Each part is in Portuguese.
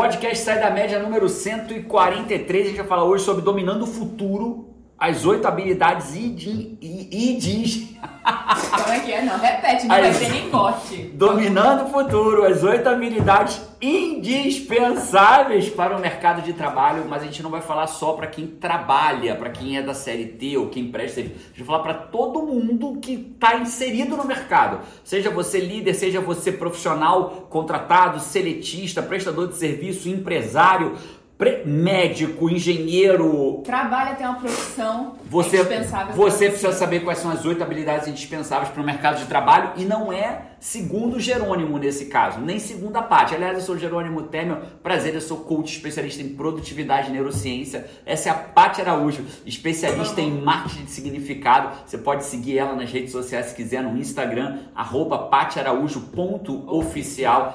Podcast Sai da Média número 143. A gente vai falar hoje sobre dominando o futuro, as oito habilidades e diz. Como é que é? Não, repete, não as... vai ter nem corte. Dominando o futuro, as oito habilidades indispensáveis para o mercado de trabalho, mas a gente não vai falar só para quem trabalha, para quem é da CLT ou quem presta serviço. A gente vai falar para todo mundo que está inserido no mercado. Seja você líder, seja você profissional, contratado, seletista, prestador de serviço, empresário, médico, engenheiro. Trabalha tem uma profissão você, indispensável. Você precisa saber quais são as oito habilidades indispensáveis para o mercado de trabalho e não é segundo Jerônimo nesse caso, nem segundo a parte. Aliás, eu sou Jerônimo Temer, prazer, eu sou coach especialista em produtividade e neurociência. Essa é a Paty Araújo, especialista em marketing de significado. Você pode seguir ela nas redes sociais se quiser, no Instagram, arroba.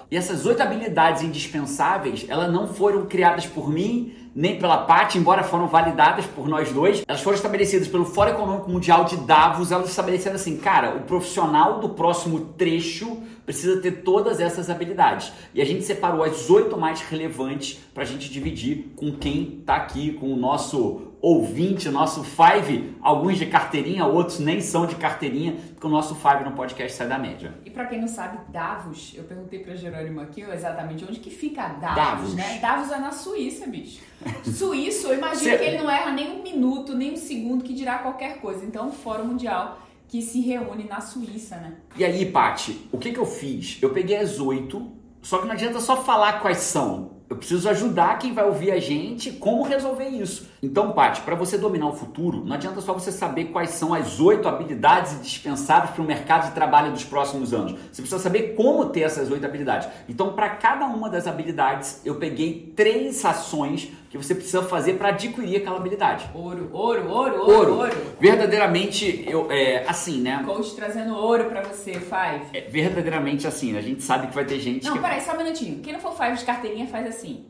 E essas oito habilidades indispensáveis, elas não foram criadas por mim, nem pela parte, embora foram validadas por nós dois, elas foram estabelecidas pelo Fórum Econômico Mundial de Davos, elas estabeleceram assim, cara, o profissional do próximo trecho precisa ter todas essas habilidades. E a gente separou as oito mais relevantes para a gente dividir com quem está aqui, com o nosso ouvinte, nosso Five, alguns de carteirinha, outros nem são de carteirinha, porque o nosso Five no podcast sai da média. E para quem não sabe, Davos, eu perguntei para Jerônimo aqui exatamente onde que fica Davos, Davos, né? Davos é na Suíça, bicho. Suíço, eu imagino Cê... que ele não erra nem um minuto, nem um segundo, que dirá qualquer coisa. Então, Fórum Mundial que se reúne na Suíça, né? E aí, Pati, o que, que eu fiz? Eu peguei as oito, só que não adianta só falar quais são. Eu preciso ajudar quem vai ouvir a gente como resolver isso. Então, Paty, para você dominar o futuro, não adianta só você saber quais são as oito habilidades indispensáveis para o mercado de trabalho dos próximos anos. Você precisa saber como ter essas oito habilidades. Então, para cada uma das habilidades, eu peguei três ações que você precisa fazer para adquirir aquela habilidade. Ouro, ouro, ouro, ouro, ouro. ouro. Verdadeiramente, eu, é, assim, né? Coach trazendo ouro para você, Five. É, verdadeiramente assim, né? a gente sabe que vai ter gente Não, que... peraí, só um minutinho. Quem não for Five de carteirinha, faz assim.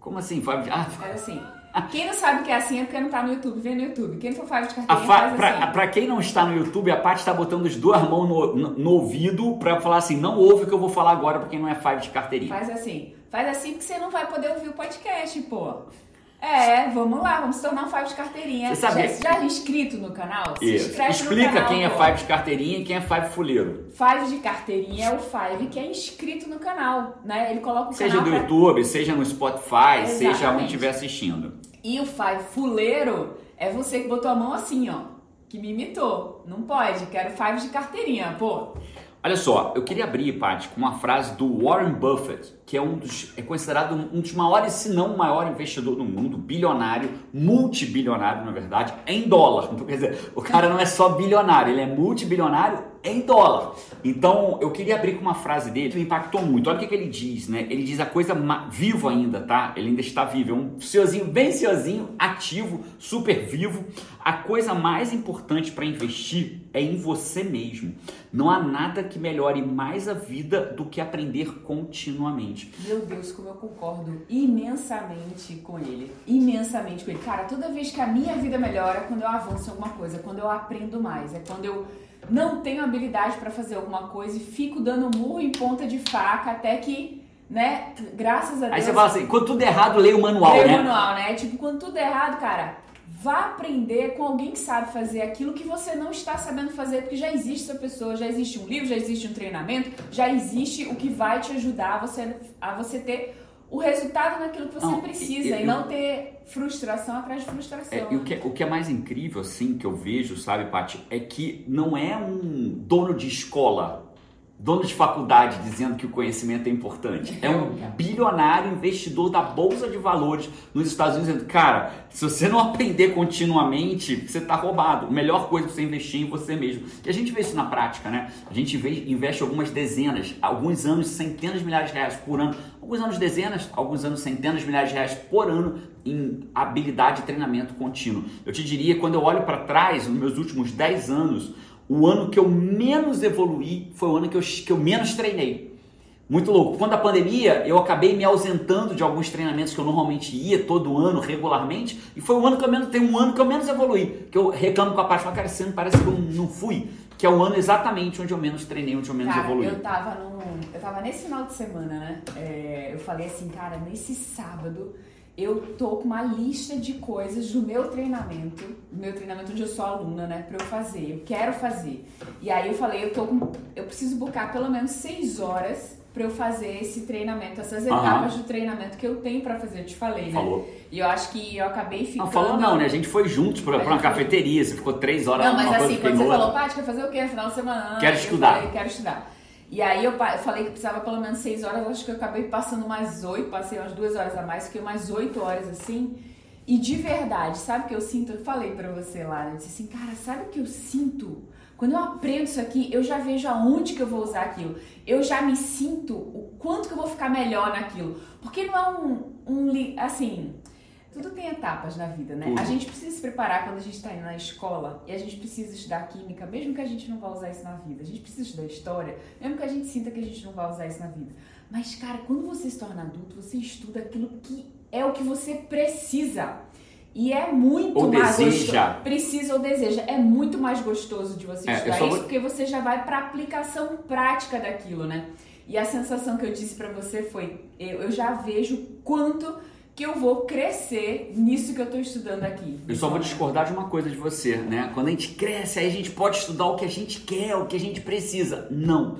Como assim, Five de... Ah, faz assim. Quem não sabe o que é assim é porque não tá no YouTube. Vê no YouTube. Quem não for Five de carteirinha, faz pra, assim. Pra quem não está no YouTube, a Paty está botando as duas mãos no, no, no ouvido para falar assim, não ouve o que eu vou falar agora pra quem não é Five de carteirinha. Faz assim. Faz assim porque você não vai poder ouvir o podcast, pô. É, vamos lá, vamos se tornar um Five de carteirinha. Você sabe? Já, já é inscrito no canal? Se inscreve Explica no canal, quem é Five de carteirinha e quem é Five fuleiro. Five de carteirinha é o Five que é inscrito no canal, né? Ele coloca o seja canal do pra... YouTube, seja no Spotify, Exatamente. seja onde estiver assistindo. E o Five fuleiro é você que botou a mão assim, ó, que me imitou. Não pode, quero Five de carteirinha, pô. Olha só, eu queria abrir, Paty, com uma frase do Warren Buffett, que é um dos é considerado um dos maiores, se não o maior investidor do mundo, bilionário, multibilionário, na verdade, em dólar. Então, quer dizer, o cara não é só bilionário, ele é multibilionário em dólar. Então, eu queria abrir com uma frase dele que me impactou muito. Olha o que, que ele diz, né? Ele diz a coisa vivo ainda, tá? Ele ainda está vivo. É um senhorzinho bem senhorzinho, ativo, super vivo. A coisa mais importante para investir é em você mesmo. Não há nada que melhore mais a vida do que aprender continuamente. Meu Deus, como eu concordo imensamente com ele. Imensamente com ele. Cara, toda vez que a minha vida melhora, é quando eu avanço em alguma coisa, é quando eu aprendo mais, é quando eu não tenho habilidade para fazer alguma coisa e fico dando murro em ponta de faca até que, né, graças a Deus. Aí você fala assim, quando tudo é errado, leia o manual, leia né? o manual, né? Tipo, quando tudo é errado, cara, vá aprender com alguém que sabe fazer aquilo que você não está sabendo fazer, porque já existe essa pessoa, já existe um livro, já existe um treinamento, já existe o que vai te ajudar a você, a você ter o resultado naquilo que você não, precisa eu, e não ter frustração atrás de frustração. É, e o, que, é, o que é mais incrível, assim, que eu vejo, sabe, Paty, é que não é um dono de escola dono de faculdade dizendo que o conhecimento é importante. É um bilionário investidor da bolsa de valores nos Estados Unidos dizendo, cara, se você não aprender continuamente, você está roubado. A melhor coisa é você investir em você mesmo. E a gente vê isso na prática, né? A gente investe algumas dezenas, alguns anos, centenas de milhares de reais por ano, alguns anos dezenas, alguns anos centenas de milhares de reais por ano em habilidade e treinamento contínuo. Eu te diria, quando eu olho para trás, nos meus últimos 10 anos, o ano que eu menos evoluí foi o ano que eu, que eu menos treinei. Muito louco. Quando a pandemia, eu acabei me ausentando de alguns treinamentos que eu normalmente ia todo ano, regularmente, e foi o ano que eu menos, tem um ano que eu menos evoluí. Que eu reclamo com a parte, cara, esse ano parece que eu não fui. Que é o ano exatamente onde eu menos treinei, onde eu menos cara, evoluí. Eu tava num. Eu tava nesse final de semana, né? É, eu falei assim, cara, nesse sábado eu tô com uma lista de coisas do meu treinamento, do meu treinamento onde eu sou aluna, né, pra eu fazer, eu quero fazer. E aí eu falei, eu tô com, eu preciso buscar pelo menos seis horas para eu fazer esse treinamento, essas etapas do treinamento que eu tenho para fazer, eu te falei, né? Falou. E eu acho que eu acabei ficando... Não, falou não, né? A gente foi juntos pra, pra uma cafeteria, você ficou três horas Não, mas assim, quando você falou, Paty, quer fazer o quê no final de semana? Quero eu estudar. Falei, quero estudar. E aí eu falei que precisava pelo menos seis horas, acho que eu acabei passando umas oito, passei umas duas horas a mais, fiquei umas oito horas assim. E de verdade, sabe o que eu sinto? Eu falei pra você lá, eu disse assim, cara, sabe o que eu sinto? Quando eu aprendo isso aqui, eu já vejo aonde que eu vou usar aquilo. Eu já me sinto o quanto que eu vou ficar melhor naquilo. Porque não é um, um assim, tudo tem etapas na vida, né? Tudo. A gente precisa se preparar quando a gente está indo na escola e a gente precisa estudar química, mesmo que a gente não vá usar isso na vida. A gente precisa estudar história, mesmo que a gente sinta que a gente não vai usar isso na vida. Mas, cara, quando você se torna adulto, você estuda aquilo que é o que você precisa. E é muito ou mais deseja. gostoso. Precisa ou deseja. É muito mais gostoso de você É, estudar isso, vou- porque você já vai pra aplicação prática daquilo, né? E a sensação que eu disse pra você foi: eu, eu já vejo quanto que eu vou crescer nisso que eu tô estudando aqui. Eu só vou discordar de uma coisa de você, né? Quando a gente cresce, aí a gente pode estudar o que a gente quer, o que a gente precisa. Não.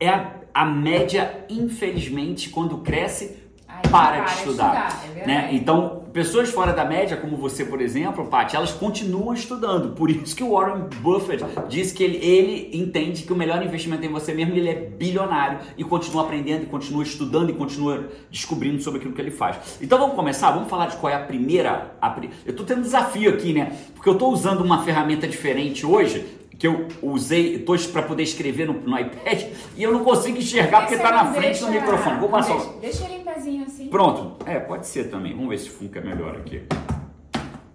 É a, a média, infelizmente, quando cresce, Aí para, para de estudar. estudar, é né? Então, pessoas fora da média, como você, por exemplo, Paty, elas continuam estudando. Por isso que o Warren Buffett diz que ele, ele entende que o melhor investimento em você mesmo, ele é bilionário e continua aprendendo, e continua estudando e continua descobrindo sobre aquilo que ele faz. Então vamos começar? Vamos falar de qual é a primeira. a eu tô tendo um desafio aqui, né? Porque eu tô usando uma ferramenta diferente hoje. Que eu usei para poder escrever no, no iPad e eu não consigo enxergar porque Você tá na frente do deixa- microfone. Vou passar. Deixa, deixa ele em pezinho assim. Pronto. É, pode ser também. Vamos ver se fica melhor aqui.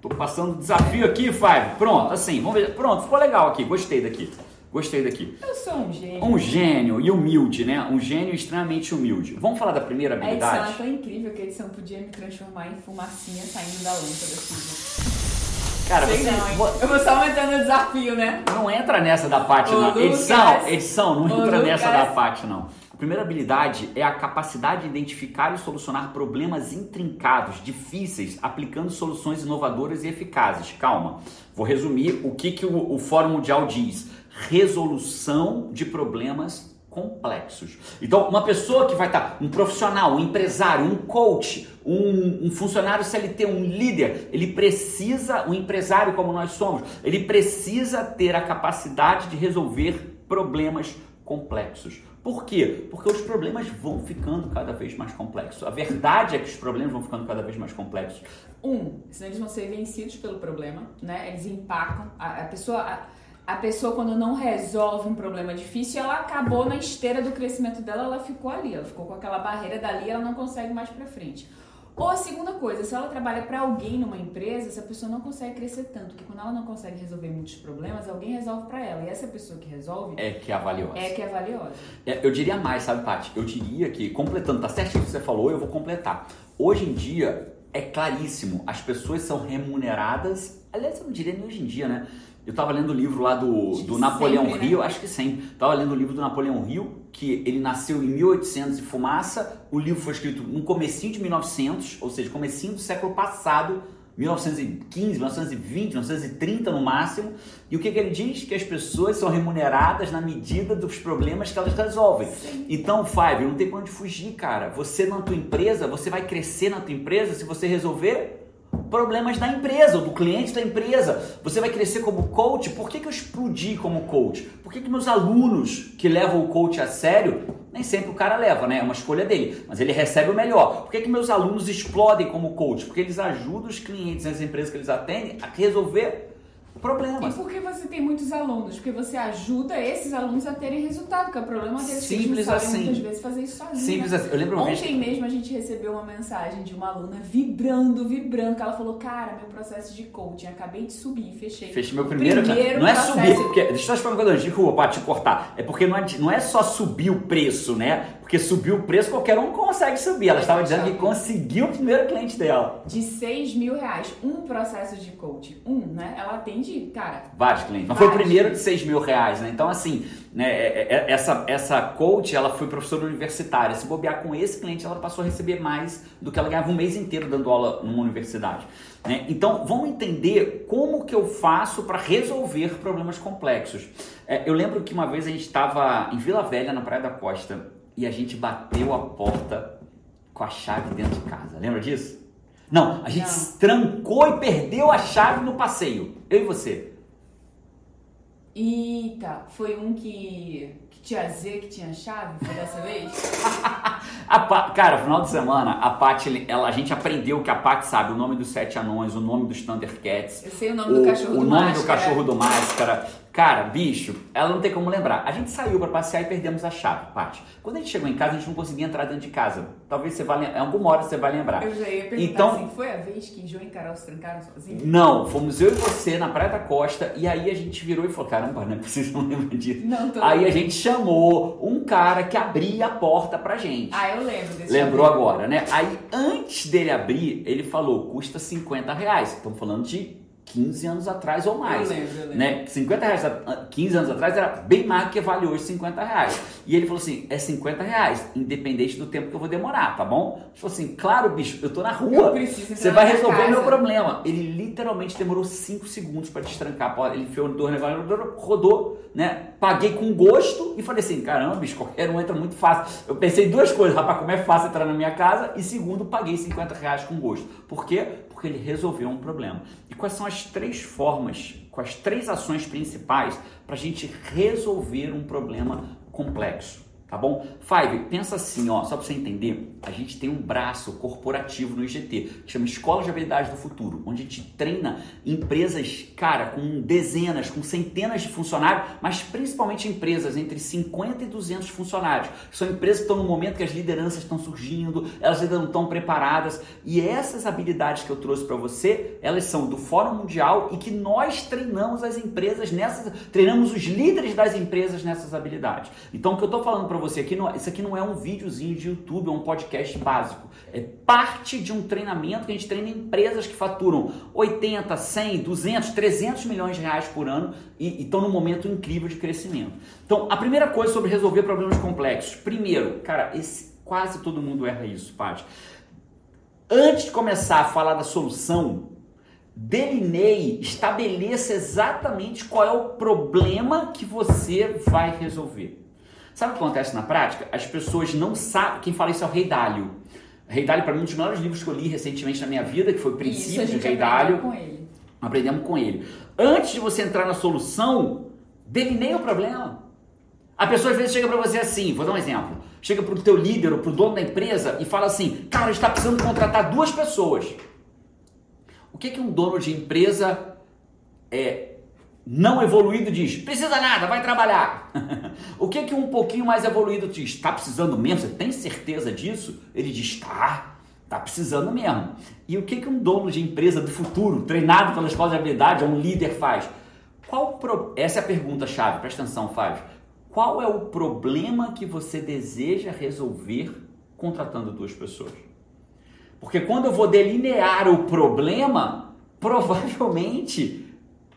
Tô passando desafio aqui, Five. Pronto, assim, vamos ver. Pronto, ficou legal aqui. Gostei daqui. Gostei daqui. Eu sou um gênio. Um gênio e humilde, né? Um gênio extremamente humilde. Vamos falar da primeira A edição é habilidade? tão incrível que a edição podia me transformar em fumacinha saindo da lâmpada assim. Cara, Sei você não, vo- Eu vou só aumentando o desafio, né? não entra nessa da Paty, Ô, não. Lucas. Edição, edição, não entra nessa Lucas. da Paty, não. A primeira habilidade é a capacidade de identificar e solucionar problemas intrincados, difíceis, aplicando soluções inovadoras e eficazes. Calma, vou resumir o que, que o, o Fórum Mundial diz: resolução de problemas complexos. Então, uma pessoa que vai estar, um profissional, um empresário, um coach, um, um funcionário CLT, um líder, ele precisa, um empresário como nós somos, ele precisa ter a capacidade de resolver problemas complexos. Por quê? Porque os problemas vão ficando cada vez mais complexos. A verdade é que os problemas vão ficando cada vez mais complexos. Um, senão eles vão ser vencidos pelo problema, né? Eles empacam. A, a pessoa. A, a pessoa, quando não resolve um problema difícil, ela acabou na esteira do crescimento dela, ela ficou ali, ela ficou com aquela barreira dali, ela não consegue mais pra frente. Ou a segunda coisa, se ela trabalha para alguém numa empresa, essa pessoa não consegue crescer tanto, porque quando ela não consegue resolver muitos problemas, alguém resolve para ela. E essa pessoa que resolve É que é valiosa. é que é valiosa. É, eu diria mais, sabe, Paty? Eu diria que, completando, tá certinho o que você falou, eu vou completar. Hoje em dia, é claríssimo, as pessoas são remuneradas, aliás, eu não diria nem hoje em dia, né? Eu tava lendo o livro lá do, Acho do Napoleão sempre, né? Rio, acho que sempre. Tava lendo o livro do Napoleão Rio, que ele nasceu em 1800 e fumaça. O livro foi escrito no comecinho de 1900, ou seja, comecinho do século passado, 1915, 1920, 1930 no máximo. E o que, que ele diz? Que as pessoas são remuneradas na medida dos problemas que elas resolvem. Sim. Então, Five, não tem pra onde fugir, cara. Você na tua empresa, você vai crescer na tua empresa se você resolver problemas da empresa, ou do cliente da empresa. Você vai crescer como coach. Por que, que eu explodi como coach? Por que, que meus alunos que levam o coach a sério, nem sempre o cara leva, né? É uma escolha dele, mas ele recebe o melhor. Por que, que meus alunos explodem como coach? Porque eles ajudam os clientes e as empresas que eles atendem a resolver E problemas. por que você tem muitos alunos? Porque você ajuda esses alunos a terem resultado, que é o problema deles. que Simples eles não assim. muitas vezes fazer isso sozinhos. Simples né? assim. Eu lembro uma vez. Ontem mesmo a gente recebeu uma mensagem de uma aluna vibrando, vibrando, que ela falou, cara, meu processo de coaching, acabei de subir, fechei. Fechei meu primeiro, Primeiro Não é processo. subir, porque. Deixa eu te falar uma coisa, desculpa, pra te cortar. É porque não é, não é só subir o preço, né? Porque subir o preço qualquer um consegue subir. Ela estava dizendo que conseguiu o primeiro cliente dela. De 6 mil reais, um processo de coaching. Um, né? Ela atende cara. Vários clientes. Mas Vários. foi o primeiro de 6 mil reais, né? Então, assim, né, é- é- essa, essa coach, ela foi professora universitária. Se bobear com esse cliente, ela passou a receber mais do que ela ganhava um mês inteiro dando aula numa universidade. né? Então, vamos entender como que eu faço para resolver problemas complexos. É, eu lembro que uma vez a gente estava em Vila Velha, na Praia da Costa, e a gente bateu a porta com a chave dentro de casa. Lembra disso? Não, a gente Não. trancou e perdeu a chave no passeio. Eu e você. Eita, foi um que, que tinha Z, que tinha chave, foi dessa vez? A Pa- cara, final de semana, a Paty, ela, a gente aprendeu que a Paty sabe o nome dos sete anões, o nome dos Thundercats, Eu sei o nome do cachorro o do nome Máscara. do cachorro do Máscara. Cara, bicho, ela não tem como lembrar. A gente saiu pra passear e perdemos a chave, Paty. Quando a gente chegou em casa, a gente não conseguia entrar dentro de casa. Talvez você vá lembrar, alguma hora você vai lembrar. Eu já ia perguntar Então- assim, foi a vez que João e Carol se trancaram sozinhos? Não, fomos eu e você na Praia da Costa e aí a gente virou e falou: caramba, não é possível, não lembro disso. Não, tô Aí a gente chamou um cara que abria a porta pra gente. Ah, eu lembro desse Lembrou agora, né? Aí, antes dele abrir, ele falou, custa 50 reais. Estamos falando de 15 anos atrás ou mais. Eu lembro, eu lembro. Né? 50 reais, há 15 anos atrás, era bem mais do que vale hoje 50 reais. E ele falou assim, é 50 reais, independente do tempo que eu vou demorar, tá bom? Ele falou assim, claro, bicho, eu tô na rua. Você vai resolver casa." meu problema. Ele literalmente demorou 5 segundos para destrancar a porta. Ele enfiou dois negócios, rodou, né? Paguei com gosto e falei assim: caramba, bicho, qualquer um entra muito fácil. Eu pensei duas coisas, rapaz, como é fácil entrar na minha casa. E segundo, paguei 50 reais com gosto. Por quê? Porque ele resolveu um problema. E quais são as três formas, quais três ações principais para a gente resolver um problema complexo? Tá bom? Five, pensa assim, ó, só para você entender, a gente tem um braço corporativo no IGT, que chama Escola de Habilidades do Futuro, onde a gente treina empresas, cara, com dezenas, com centenas de funcionários, mas principalmente empresas entre 50 e 200 funcionários. São empresas que estão no momento que as lideranças estão surgindo, elas ainda não estão preparadas, e essas habilidades que eu trouxe para você, elas são do Fórum Mundial e que nós treinamos as empresas nessas, treinamos os líderes das empresas nessas habilidades. Então, o que eu estou falando para você aqui, não, isso aqui não é um videozinho de YouTube, é um podcast básico. É parte de um treinamento que a gente treina empresas que faturam 80, 100, 200, 300 milhões de reais por ano e estão num momento incrível de crescimento. Então, a primeira coisa sobre resolver problemas complexos. Primeiro, cara, esse, quase todo mundo erra isso, Paty. Antes de começar a falar da solução, delineie, estabeleça exatamente qual é o problema que você vai resolver. Sabe o que acontece na prática? As pessoas não sabem. Quem fala isso é o Rei Dalio. Rei Dalio, para mim, um dos melhores livros que eu li recentemente na minha vida, que foi Isso a Princípios de Rei Dalio. com ele. Aprendemos com ele. Antes de você entrar na solução, delineie o problema. A pessoa às vezes chega para você assim, vou dar um exemplo. Chega para o teu líder ou para o dono da empresa e fala assim, cara, está precisando contratar duas pessoas. O que, que um dono de empresa é, não evoluído diz? Precisa nada, vai trabalhar. o que, que um pouquinho mais evoluído diz? Está precisando mesmo? Você tem certeza disso? Ele diz, tá. Tá precisando mesmo. E o que, que um dono de empresa do futuro, treinado pela escola de habilidade, um líder faz? Qual pro... Essa é a pergunta-chave, presta atenção, Fábio. Qual é o problema que você deseja resolver contratando duas pessoas? Porque quando eu vou delinear o problema, provavelmente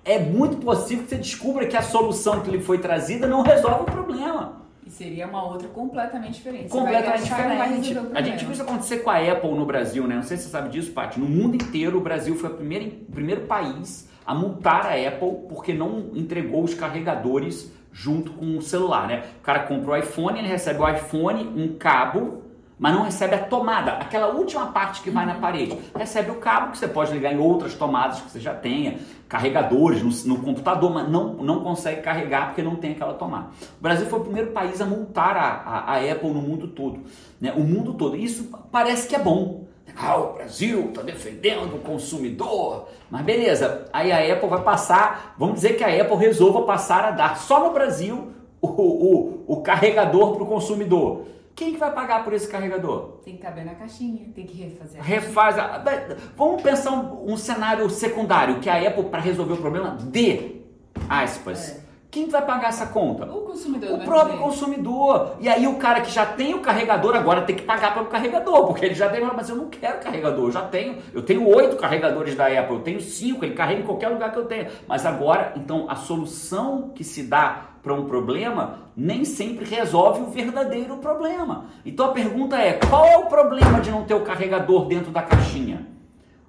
é muito possível que você descubra que a solução que lhe foi trazida não resolve o problema. E seria uma outra completamente diferente. Completamente diferente. A gente viu isso acontecer com a Apple no Brasil, né? Não sei se você sabe disso, Paty. No mundo inteiro, o Brasil foi o primeiro país a multar a Apple porque não entregou os carregadores junto com o celular, né? O cara compra o iPhone, ele recebe o iPhone, um cabo, mas não recebe a tomada, aquela última parte que vai na parede. Recebe o cabo que você pode ligar em outras tomadas que você já tenha, carregadores no, no computador, mas não, não consegue carregar porque não tem aquela tomada. O Brasil foi o primeiro país a multar a, a, a Apple no mundo todo, né? O mundo todo. Isso parece que é bom. Ah, o Brasil está defendendo o consumidor. Mas beleza, aí a Apple vai passar, vamos dizer que a Apple resolva passar a dar só no Brasil o, o, o carregador para o consumidor. Quem que vai pagar por esse carregador? Tem que caber na caixinha, tem que refazer. a Refaz. A... Vamos pensar um, um cenário secundário, que a Apple, para resolver o problema de aspas, Quem vai pagar essa conta? O consumidor. O próprio consumidor. E aí o cara que já tem o carregador agora tem que pagar pelo carregador, porque ele já tem, mas eu não quero carregador, eu já tenho. Eu tenho oito carregadores da Apple, eu tenho cinco, ele carrega em qualquer lugar que eu tenha. Mas agora, então, a solução que se dá para um problema nem sempre resolve o verdadeiro problema. Então a pergunta é: qual é o problema de não ter o carregador dentro da caixinha?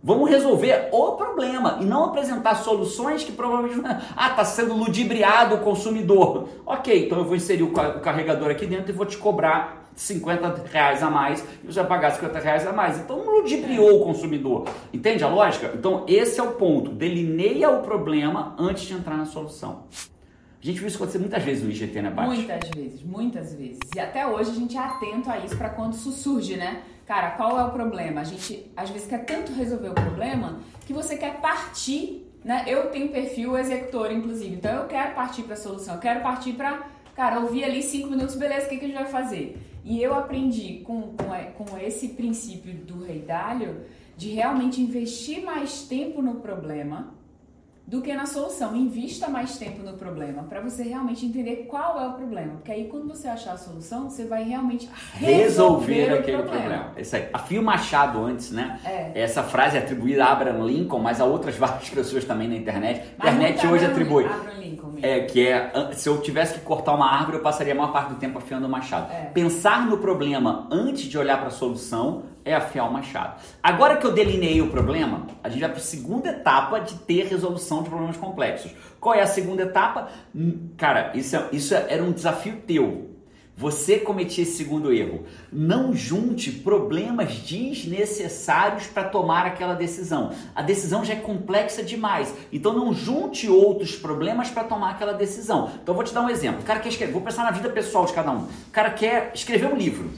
Vamos resolver o problema e não apresentar soluções que provavelmente. Ah, está sendo ludibriado o consumidor. Ok, então eu vou inserir o carregador aqui dentro e vou te cobrar 50 reais a mais e você vai pagar 50 reais a mais. Então não ludibriou o consumidor. Entende a lógica? Então esse é o ponto. Delineia o problema antes de entrar na solução. A gente viu isso acontecer muitas vezes no IGT, né, Paty? Muitas vezes, muitas vezes. E até hoje a gente é atento a isso para quando isso surge, né? Cara, qual é o problema? A gente às vezes quer tanto resolver o problema que você quer partir, né? Eu tenho perfil executor, inclusive, então eu quero partir para a solução, eu quero partir para, cara, ouvir ali cinco minutos, beleza, o que, que a gente vai fazer? E eu aprendi com, com, com esse princípio do Rei Dalio de realmente investir mais tempo no problema do que na solução. Invista mais tempo no problema para você realmente entender qual é o problema. Porque aí quando você achar a solução, você vai realmente resolver, resolver aquele problema. problema. Isso aí. A Fio Machado antes, né? É. Essa frase é atribuída a Abraham Lincoln, mas a outras várias pessoas também na internet. A internet hoje atribui. Abraham. É, que é, se eu tivesse que cortar uma árvore, eu passaria a maior parte do tempo afiando o machado. É. Pensar no problema antes de olhar para a solução é afiar o machado. Agora que eu delineei o problema, a gente vai para a segunda etapa de ter resolução de problemas complexos. Qual é a segunda etapa? Hum, cara, isso, é, isso era um desafio teu. Você cometia esse segundo erro. Não junte problemas desnecessários para tomar aquela decisão. A decisão já é complexa demais. Então não junte outros problemas para tomar aquela decisão. Então vou te dar um exemplo. O cara quer escrever, vou pensar na vida pessoal de cada um. O cara quer escrever um livro.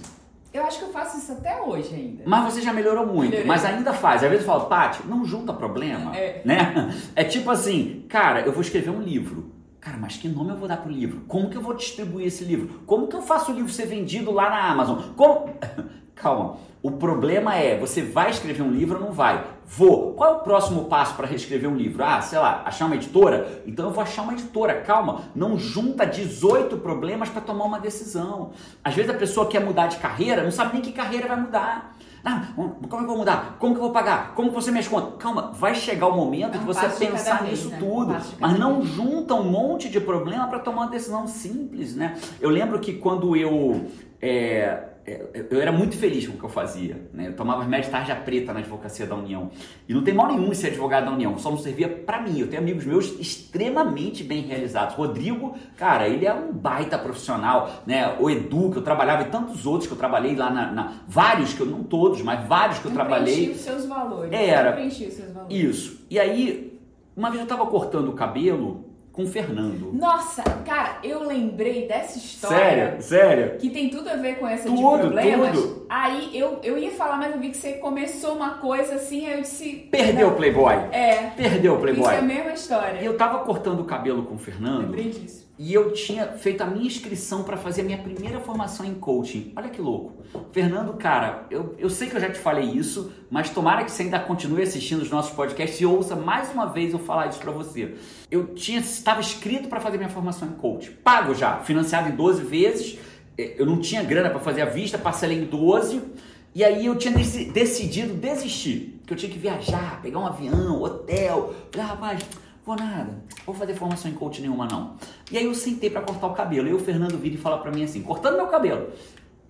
Eu acho que eu faço isso até hoje ainda. Mas você já melhorou muito, Melhorei. mas ainda faz. Às vezes eu falo, Paty, não junta problema, é. né? É tipo assim, cara, eu vou escrever um livro. Cara, mas que nome eu vou dar pro livro? Como que eu vou distribuir esse livro? Como que eu faço o livro ser vendido lá na Amazon? Como... Calma. O problema é, você vai escrever um livro ou não vai? Vou. Qual é o próximo passo para reescrever um livro? Ah, sei lá, achar uma editora? Então eu vou achar uma editora. Calma, não junta 18 problemas para tomar uma decisão. Às vezes a pessoa quer mudar de carreira, não sabe nem que carreira vai mudar. Ah, como é que eu vou mudar? Como que eu vou pagar? Como que você mexe conta? Calma, vai chegar o momento é um de você pensar vez, nisso né? tudo. Um mas não vez. junta um monte de problema para tomar uma decisão simples, né? Eu lembro que quando eu é, eu era muito feliz com o que eu fazia. Né? Eu tomava remédio tarja preta na advocacia da União. E não tem mal nenhum em ser advogado da União, só não servia para mim. Eu tenho amigos meus extremamente bem realizados. Rodrigo, cara, ele é um baita profissional. Né? O Edu, que eu trabalhava, e tantos outros que eu trabalhei lá na. na vários, que eu não todos, mas vários que eu, eu trabalhei. os seus valores. Era. Eu os seus valores. Isso. E aí, uma vez eu estava cortando o cabelo com o Fernando. Nossa, cara, eu lembrei dessa história. Sério? Sério? Que tem tudo a ver com essa tudo, de problemas. Tudo. Aí eu, eu ia falar, mas eu vi que você começou uma coisa assim, aí eu disse. Perdeu o Playboy. É. Perdeu o Playboy. Isso é a mesma história. Eu tava cortando o cabelo com o Fernando. Lembrei disso e eu tinha feito a minha inscrição para fazer a minha primeira formação em coaching. Olha que louco. Fernando, cara, eu, eu sei que eu já te falei isso, mas tomara que você ainda continue assistindo os nossos podcasts e ouça mais uma vez eu falar isso para você. Eu tinha estava inscrito para fazer minha formação em coaching, pago já, financiado em 12 vezes. É, eu não tinha grana para fazer a vista, parcelei em 12. E aí eu tinha decidido desistir, que eu tinha que viajar, pegar um avião, hotel. Falei, ah, rapaz, Vou nada, vou fazer formação em coach nenhuma não. E aí eu sentei para cortar o cabelo. E o Fernando vira e fala para mim assim, cortando meu cabelo.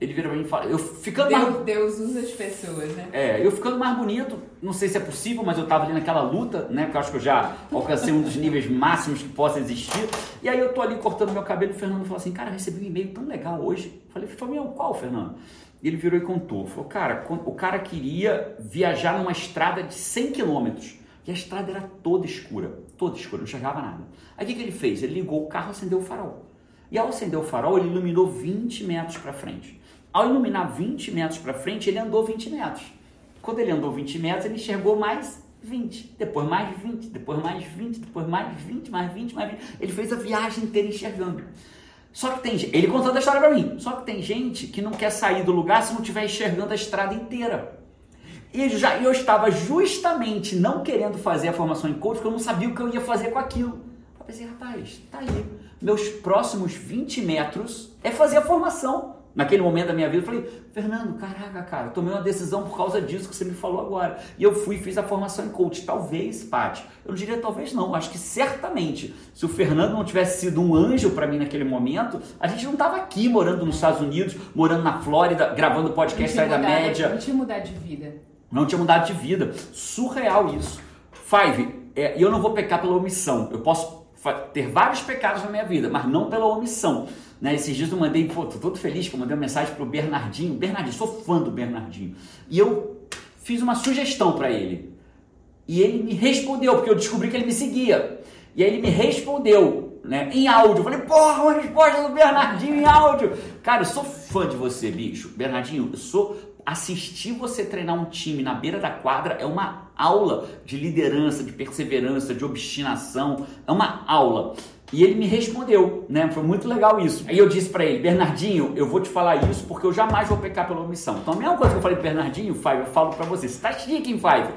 Ele vira pra mim e fala, eu ficando Deus, mais... Deus usa as pessoas, né? É, eu ficando mais bonito, não sei se é possível, mas eu tava ali naquela luta, né? Porque eu acho que eu já alcancei um dos níveis máximos que possa existir. E aí eu tô ali cortando meu cabelo e o Fernando falou assim, cara, recebi um e-mail tão legal hoje. Falei, Fabião, qual, Fernando? E ele virou e contou. Falou, cara, o cara queria viajar numa estrada de 100 quilômetros e a estrada era toda escura, toda escura, não enxergava nada. Aí o que, que ele fez? Ele ligou o carro, acendeu o farol. E ao acender o farol, ele iluminou 20 metros para frente. Ao iluminar 20 metros para frente, ele andou 20 metros. Quando ele andou 20 metros, ele enxergou mais 20, depois mais 20, depois mais 20, depois mais 20, mais 20, mais 20. Ele fez a viagem inteira enxergando. Só que tem gente, ele contando a história para mim. Só que tem gente que não quer sair do lugar se não estiver enxergando a estrada inteira. E já, eu estava justamente não querendo fazer a formação em coach, porque eu não sabia o que eu ia fazer com aquilo. Eu pensei, rapaz, tá aí. Meus próximos 20 metros é fazer a formação naquele momento da minha vida, eu falei, Fernando, caraca, cara, tomei uma decisão por causa disso que você me falou agora. E eu fui fiz a formação em coach. Talvez, Paty, eu não diria talvez não, acho que certamente, se o Fernando não tivesse sido um anjo para mim naquele momento, a gente não tava aqui morando nos Estados Unidos, morando na Flórida, gravando podcast Sai da Média. Não tinha mudado de vida. Não tinha mudado de vida. Surreal isso. Five, é, eu não vou pecar pela omissão. Eu posso ter vários pecados na minha vida, mas não pela omissão. Né? Esses dias eu mandei, pô, tô todo feliz que eu mandei uma mensagem pro Bernardinho. Bernardinho, sou fã do Bernardinho. E eu fiz uma sugestão para ele. E ele me respondeu, porque eu descobri que ele me seguia. E aí ele me respondeu, né, em áudio. Eu falei, porra, uma resposta do Bernardinho em áudio. Cara, eu sou fã de você, bicho. Bernardinho, eu sou. Assistir você treinar um time na beira da quadra é uma aula de liderança, de perseverança, de obstinação. É uma aula. E ele me respondeu, né? Foi muito legal isso. Aí eu disse para ele, Bernardinho, eu vou te falar isso porque eu jamais vou pecar pela omissão. Então a mesma coisa que eu falei pro Bernardinho, Five, eu falo para você, você tá chique em Five.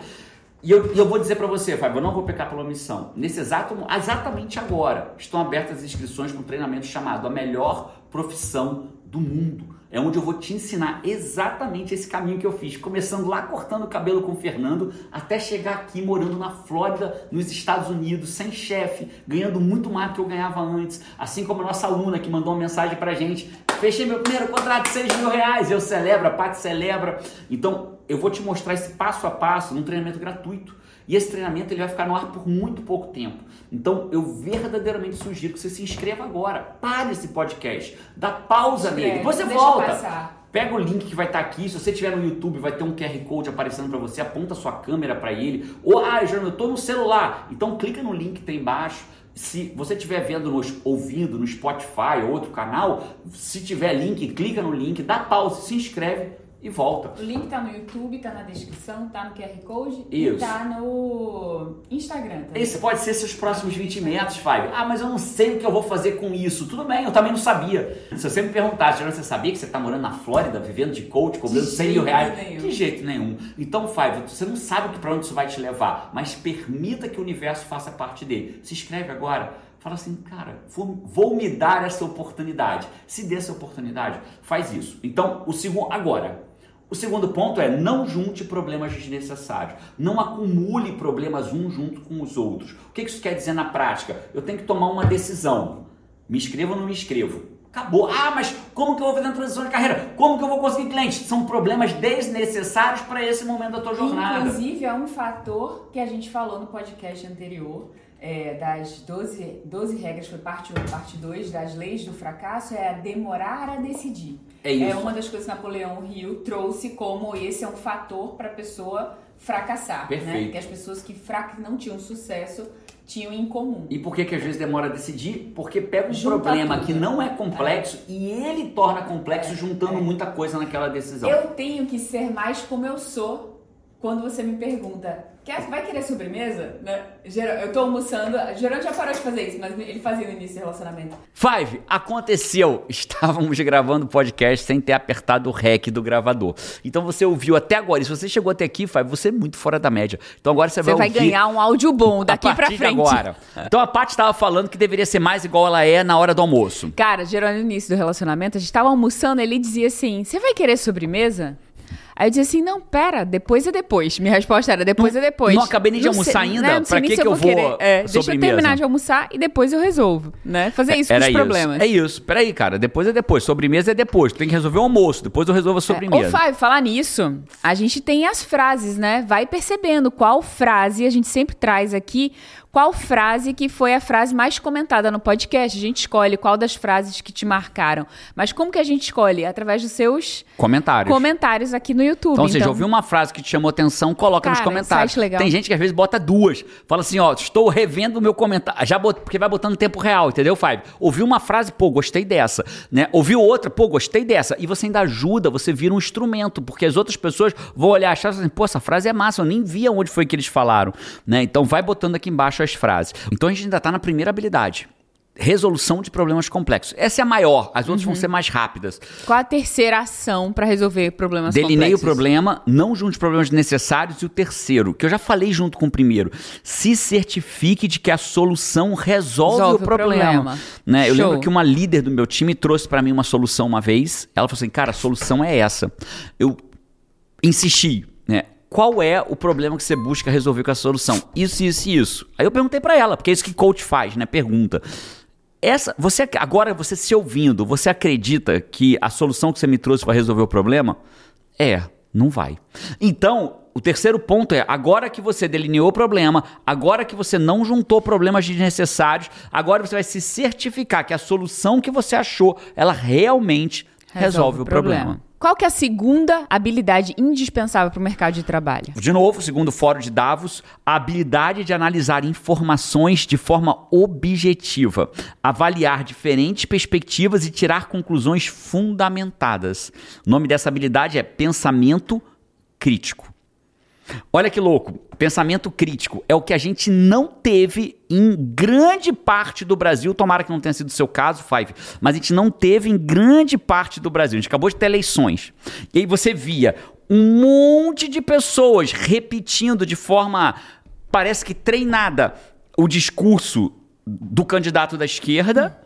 E eu, eu, vou dizer para você, Fábio, eu não vou pecar pela omissão. Nesse exato, exatamente agora, estão abertas as inscrições para um treinamento chamado A Melhor Profissão do Mundo. É onde eu vou te ensinar exatamente esse caminho que eu fiz, começando lá cortando o cabelo com o Fernando, até chegar aqui morando na Flórida, nos Estados Unidos, sem chefe, ganhando muito mais do que eu ganhava antes. Assim como a nossa aluna que mandou uma mensagem pra gente: fechei meu primeiro contrato de 6 mil reais, eu celebro, a Paty celebra. Então, eu vou te mostrar esse passo a passo num treinamento gratuito. E esse treinamento ele vai ficar no ar por muito pouco tempo. Então eu verdadeiramente sugiro que você se inscreva agora. Pare esse podcast. Dá pausa nele. Depois você volta. Passar. Pega o link que vai estar aqui. Se você estiver no YouTube, vai ter um QR Code aparecendo para você. Aponta sua câmera para ele. Ou, ah, eu estou no celular. Então clica no link que tem embaixo. Se você estiver vendo, nos, ouvindo no Spotify ou outro canal, se tiver link, clica no link, dá pausa, se inscreve e volta. O link tá no YouTube, tá na descrição, tá no QR Code Isso. e tá no Instagram também. Esse pode ser seus próximos 20 metros, Fábio. Ah, mas eu não sei o que eu vou fazer com isso. Tudo bem, eu também não sabia. Se você me perguntasse, você sabia que você tá morando na Flórida, vivendo de coach, cobrando 100 mil reais? Nenhum. De jeito nenhum. Então, Fábio, você não sabe para onde isso vai te levar, mas permita que o universo faça parte dele. Se inscreve agora fala assim, cara, vou, vou, me dar essa oportunidade. Se der essa oportunidade, faz isso. Então, o segundo, agora, o segundo ponto é não junte problemas desnecessários. Não acumule problemas um junto com os outros. O que isso quer dizer na prática? Eu tenho que tomar uma decisão. Me inscrevo ou não me inscrevo? Acabou. Ah, mas como que eu vou fazer a transição de carreira? Como que eu vou conseguir clientes? São problemas desnecessários para esse momento da tua jornada. Inclusive, é um fator que a gente falou no podcast anterior, é, das 12, 12 regras, foi parte 1 parte 2, das leis do fracasso, é a demorar a decidir. É, isso. é uma das coisas que Napoleão Hill trouxe como esse é um fator para a pessoa fracassar. Né? Perfeito. Né? Que as pessoas que frac... não tinham sucesso tinham em comum. E por que, que às vezes demora a decidir? Porque pega um Junta problema tudo. que não é complexo é. e ele torna complexo é. juntando é. muita coisa naquela decisão. Eu tenho que ser mais como eu sou quando você me pergunta Quer, vai querer sobremesa? Né? Eu tô almoçando. Geralmente já parou de fazer isso, mas ele fazia no início do relacionamento. Five, aconteceu. Estávamos gravando o podcast sem ter apertado o REC do gravador. Então você ouviu até agora. E se você chegou até aqui, Five, você é muito fora da média. Então agora você, você vai, vai ganhar um áudio bom daqui pra frente. agora. Então a Paty estava falando que deveria ser mais igual ela é na hora do almoço. Cara, geralmente no início do relacionamento, a gente tava almoçando, ele dizia assim: Você vai querer sobremesa? Aí eu disse assim, não, pera, depois é depois. Minha resposta era, depois não, é depois. Não acabei nem de almoçar sei, ainda, né? pra que, que eu, vou querer. É, deixa eu terminar de almoçar e depois eu resolvo, né? Fazer isso é, com os isso. problemas. É isso, peraí, cara, depois é depois. Sobremesa é depois, tu tem que resolver o almoço, depois eu resolvo a sobremesa. É. Ô, Fábio, falar nisso, a gente tem as frases, né? Vai percebendo qual frase a gente sempre traz aqui qual frase que foi a frase mais comentada no podcast. A gente escolhe qual das frases que te marcaram. Mas como que a gente escolhe? Através dos seus comentários. Comentários aqui no YouTube. Então, então... já ouviu uma frase que te chamou atenção, coloca Cara, nos comentários. Legal. Tem gente que às vezes bota duas. Fala assim, ó, estou revendo o meu comentário. Já bot... Porque vai botando tempo real, entendeu, Five? Ouviu uma frase, pô, gostei dessa. Né? Ouviu outra, pô, gostei dessa. E você ainda ajuda, você vira um instrumento, porque as outras pessoas vão olhar e achar assim, pô, essa frase é massa, eu nem vi onde foi que eles falaram. Né? Então vai botando aqui embaixo as frases. Então a gente ainda está na primeira habilidade. resolução de problemas complexos. Essa é a maior, as outras Uhum. vão ser mais rápidas. Qual a terceira ação para resolver problemas Delineie o complexos? problema, não junte problemas necessários. E o terceiro, que eu já falei junto com o primeiro, se certifique de que a solução resolve, Resolve o o problema. problema. Né? Eu lembro que uma líder do meu time trouxe pra mim uma solução uma vez. Ela falou assim, cara, a solução é essa. Eu insisti? Qual é o problema que você busca resolver com a solução? Isso, isso e isso. Aí eu perguntei pra ela, porque é isso que coach faz, né? Pergunta. Essa, você agora você se ouvindo, você acredita que a solução que você me trouxe para resolver o problema? É, não vai. Então, o terceiro ponto é: agora que você delineou o problema, agora que você não juntou problemas desnecessários, agora você vai se certificar que a solução que você achou, ela realmente resolve, o problema. Qual que é a segunda habilidade indispensável para o mercado de trabalho? De novo, segundo o Fórum de Davos, a habilidade de analisar informações de forma objetiva, avaliar diferentes perspectivas e tirar conclusões fundamentadas. O nome dessa habilidade é pensamento crítico. Olha que louco, pensamento crítico é o que a gente não teve em grande parte do Brasil, tomara que não tenha sido o seu caso, Five, mas a gente não teve em grande parte do Brasil. A gente acabou de ter eleições. E aí você via um monte de pessoas repetindo de forma, parece que treinada, o discurso do candidato da esquerda.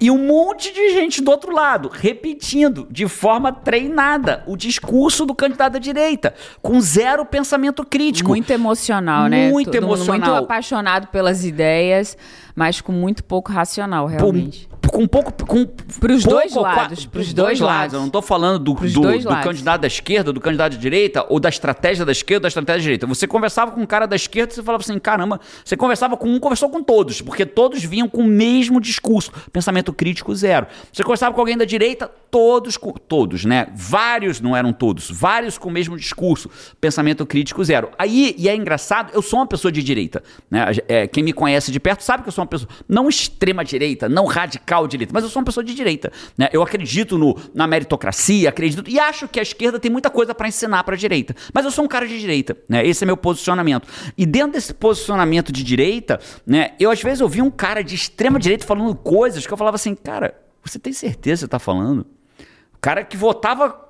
E um monte de gente do outro lado, repetindo de forma treinada o discurso do candidato da direita, com zero pensamento crítico. Muito emocional, né? Muito Todo mundo emocional. Muito apaixonado pelas ideias, mas com muito pouco racional, realmente. Com, com pouco. Com Pros pouco dois lados, pros dois lados. Eu não tô falando do, do, dois do lados. candidato da esquerda, do candidato da direita, ou da estratégia da esquerda, ou da estratégia da direita. Você conversava com um cara da esquerda e você falava assim: caramba, você conversava com um, conversou com todos, porque todos vinham com o mesmo discurso. Pensamento crítico zero. Você conversava com alguém da direita, todos, com, todos, né? Vários, não eram todos, vários com o mesmo discurso. Pensamento crítico zero. Aí, e é engraçado, eu sou uma pessoa de direita. Né? É, quem me conhece de perto sabe que eu sou uma pessoa, não extrema direita, não radical direita, mas eu sou uma pessoa de direita. Né? Eu acredito no, na meritocracia, acredito. E acho que a esquerda tem muita coisa para ensinar para a direita. Mas eu sou um cara de direita. Né? Esse é meu posicionamento. E dentro desse posicionamento de direita, né, eu às vezes ouvi um cara de extrema direita falando coisas que eu falava assim, cara, você tem certeza que você tá falando? O cara que votava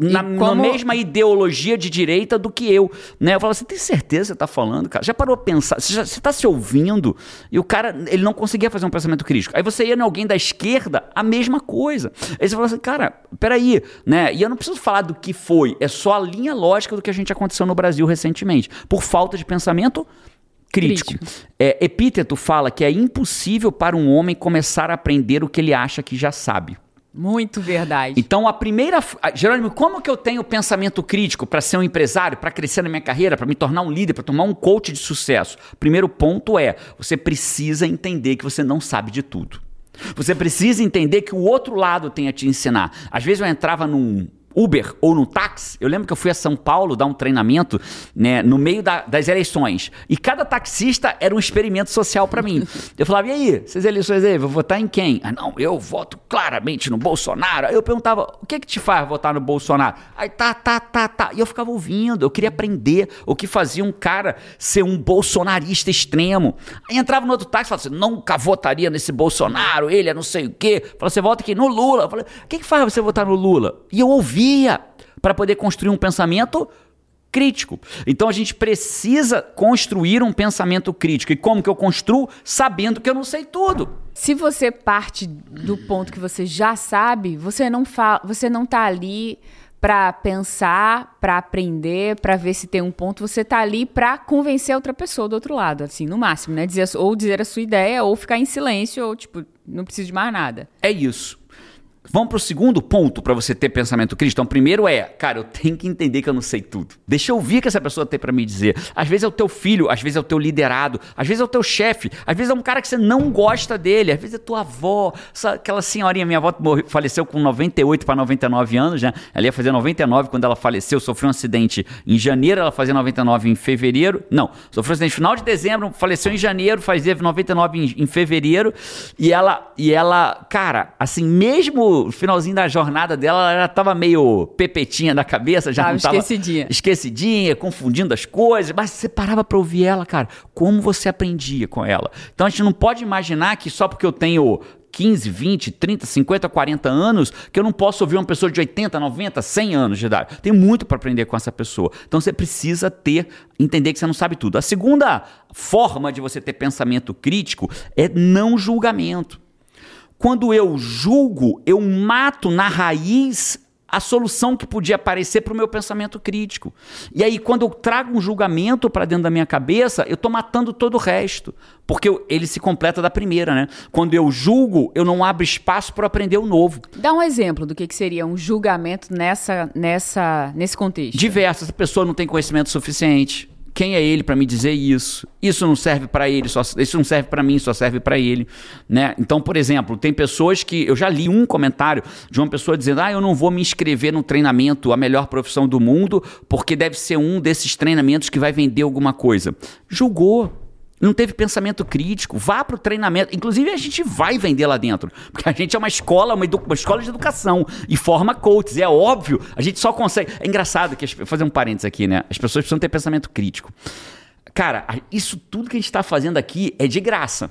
na, na como- mesma ideologia de direita do que eu, né? Eu falava, você tem certeza que você tá falando, cara? Já parou a pensar? Você, já, você tá se ouvindo? E o cara, ele não conseguia fazer um pensamento crítico. Aí você ia em alguém da esquerda, a mesma coisa. Aí você fala assim, cara, peraí, né? E eu não preciso falar do que foi, é só a linha lógica do que a gente aconteceu no Brasil recentemente. Por falta de pensamento crítico. Crítico. É, Epíteto fala que é impossível para um homem começar a aprender o que ele acha que já sabe. Muito verdade. Então, a primeira. Jerônimo, como que eu tenho pensamento crítico para ser um empresário, para crescer na minha carreira, para me tornar um líder, para tomar um coach de sucesso? Primeiro ponto é: você precisa entender que você não sabe de tudo. Você precisa entender que o outro lado tem a te ensinar. Às vezes eu entrava num Uber ou num táxi. Eu lembro que eu fui a São Paulo dar um treinamento né, no meio da- das eleições. E cada taxista era um experimento social para mim. Eu falava, e aí, essas eleições aí, vou votar em quem? Ah, não, eu voto claramente no Bolsonaro. Aí eu perguntava, o que que te faz votar no Bolsonaro? Aí tá, tá, tá, tá. E eu ficava ouvindo, eu queria aprender o que fazia um cara ser um bolsonarista extremo. Aí entrava no outro táxi e falava assim, nunca votaria nesse Bolsonaro, ele é não sei o quê. Falava, você vota aqui no Lula. Eu falei, o que que faz você votar no Lula? E eu ouvia para poder construir um pensamento crítico. Então a gente precisa construir um pensamento crítico. E como que eu construo? Sabendo que eu não sei tudo. Se você parte do ponto que você já sabe, você não fa você não tá ali pra pensar, pra aprender, pra ver se tem um ponto, você tá ali pra convencer a outra pessoa do outro lado, assim, no máximo, né? Dizer, ou dizer a sua ideia, ou ficar em silêncio, ou tipo, não preciso de mais nada. É isso. Vamos pro segundo ponto para você ter pensamento crítico. Então, primeiro é, cara, eu tenho que entender que eu não sei tudo. Deixa eu ouvir o que essa pessoa tem para me dizer. Às vezes é o teu filho, às vezes é o teu liderado, às vezes é o teu chefe, às vezes é um cara que você não gosta dele, às vezes é tua avó, aquela senhorinha, minha avó faleceu com 98 para 99 anos, né? Ela ia fazer 99 quando ela faleceu, sofreu um acidente em janeiro, ela fazia 99 em fevereiro. Não, sofreu um acidente no final de dezembro, faleceu em janeiro, fazia 99 em, em fevereiro. E ela, e ela, cara, assim, mesmo no finalzinho da jornada dela, ela tava meio pepetinha da cabeça, já Tava não tava esquecidinha. esquecidinha, confundindo as coisas, mas você parava pra ouvir ela, cara, como você aprendia com ela. Então a gente não pode imaginar que só porque eu tenho 15, 20, 30, 50, 40 anos, que eu não posso ouvir uma pessoa de 80, 90, 100 anos de idade. Tem muito para aprender com essa pessoa. Então você precisa ter, entender que você não sabe tudo. A segunda forma de você ter pensamento crítico é não julgamento. Quando eu julgo, eu mato na raiz a solução que podia aparecer para o meu pensamento crítico. E aí, quando eu trago um julgamento para dentro da minha cabeça, eu estou matando todo o resto. Porque eu- ele se completa da primeira, né? Quando eu julgo, eu não abro espaço para aprender o novo. Dá um exemplo do que, que seria um julgamento nessa, nessa, nesse contexto. Diversas. Essa pessoa não tem conhecimento suficiente. Quem é ele para me dizer isso? Isso não serve para ele, só, isso não serve para mim, só serve para ele, né? Então, por exemplo, tem pessoas que eu já li um comentário de uma pessoa dizendo: "Ah, eu não vou me inscrever no treinamento a melhor profissão do mundo, porque deve ser um desses treinamentos que vai vender alguma coisa". Julgou. Não teve pensamento crítico. Vá para o treinamento. Inclusive, a gente vai vender lá dentro. Porque a gente é uma escola, uma, uma escola de educação. E forma coaches. É óbvio, a gente só consegue. É engraçado que. as- Vou fazer um parênteses aqui, né? As pessoas precisam ter pensamento crítico. Cara, isso tudo que a gente está fazendo aqui é de graça.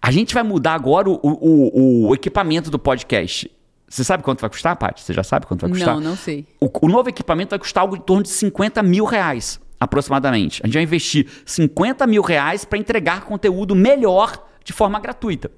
A gente vai mudar agora o, o- o equipamento do podcast. Você sabe quanto vai custar, Paty? Você já sabe quanto vai custar? Não, não sei. O, o novo equipamento vai custar algo em torno de 50 mil reais, aproximadamente. A gente vai investir 50 mil reais para entregar conteúdo melhor de forma gratuita.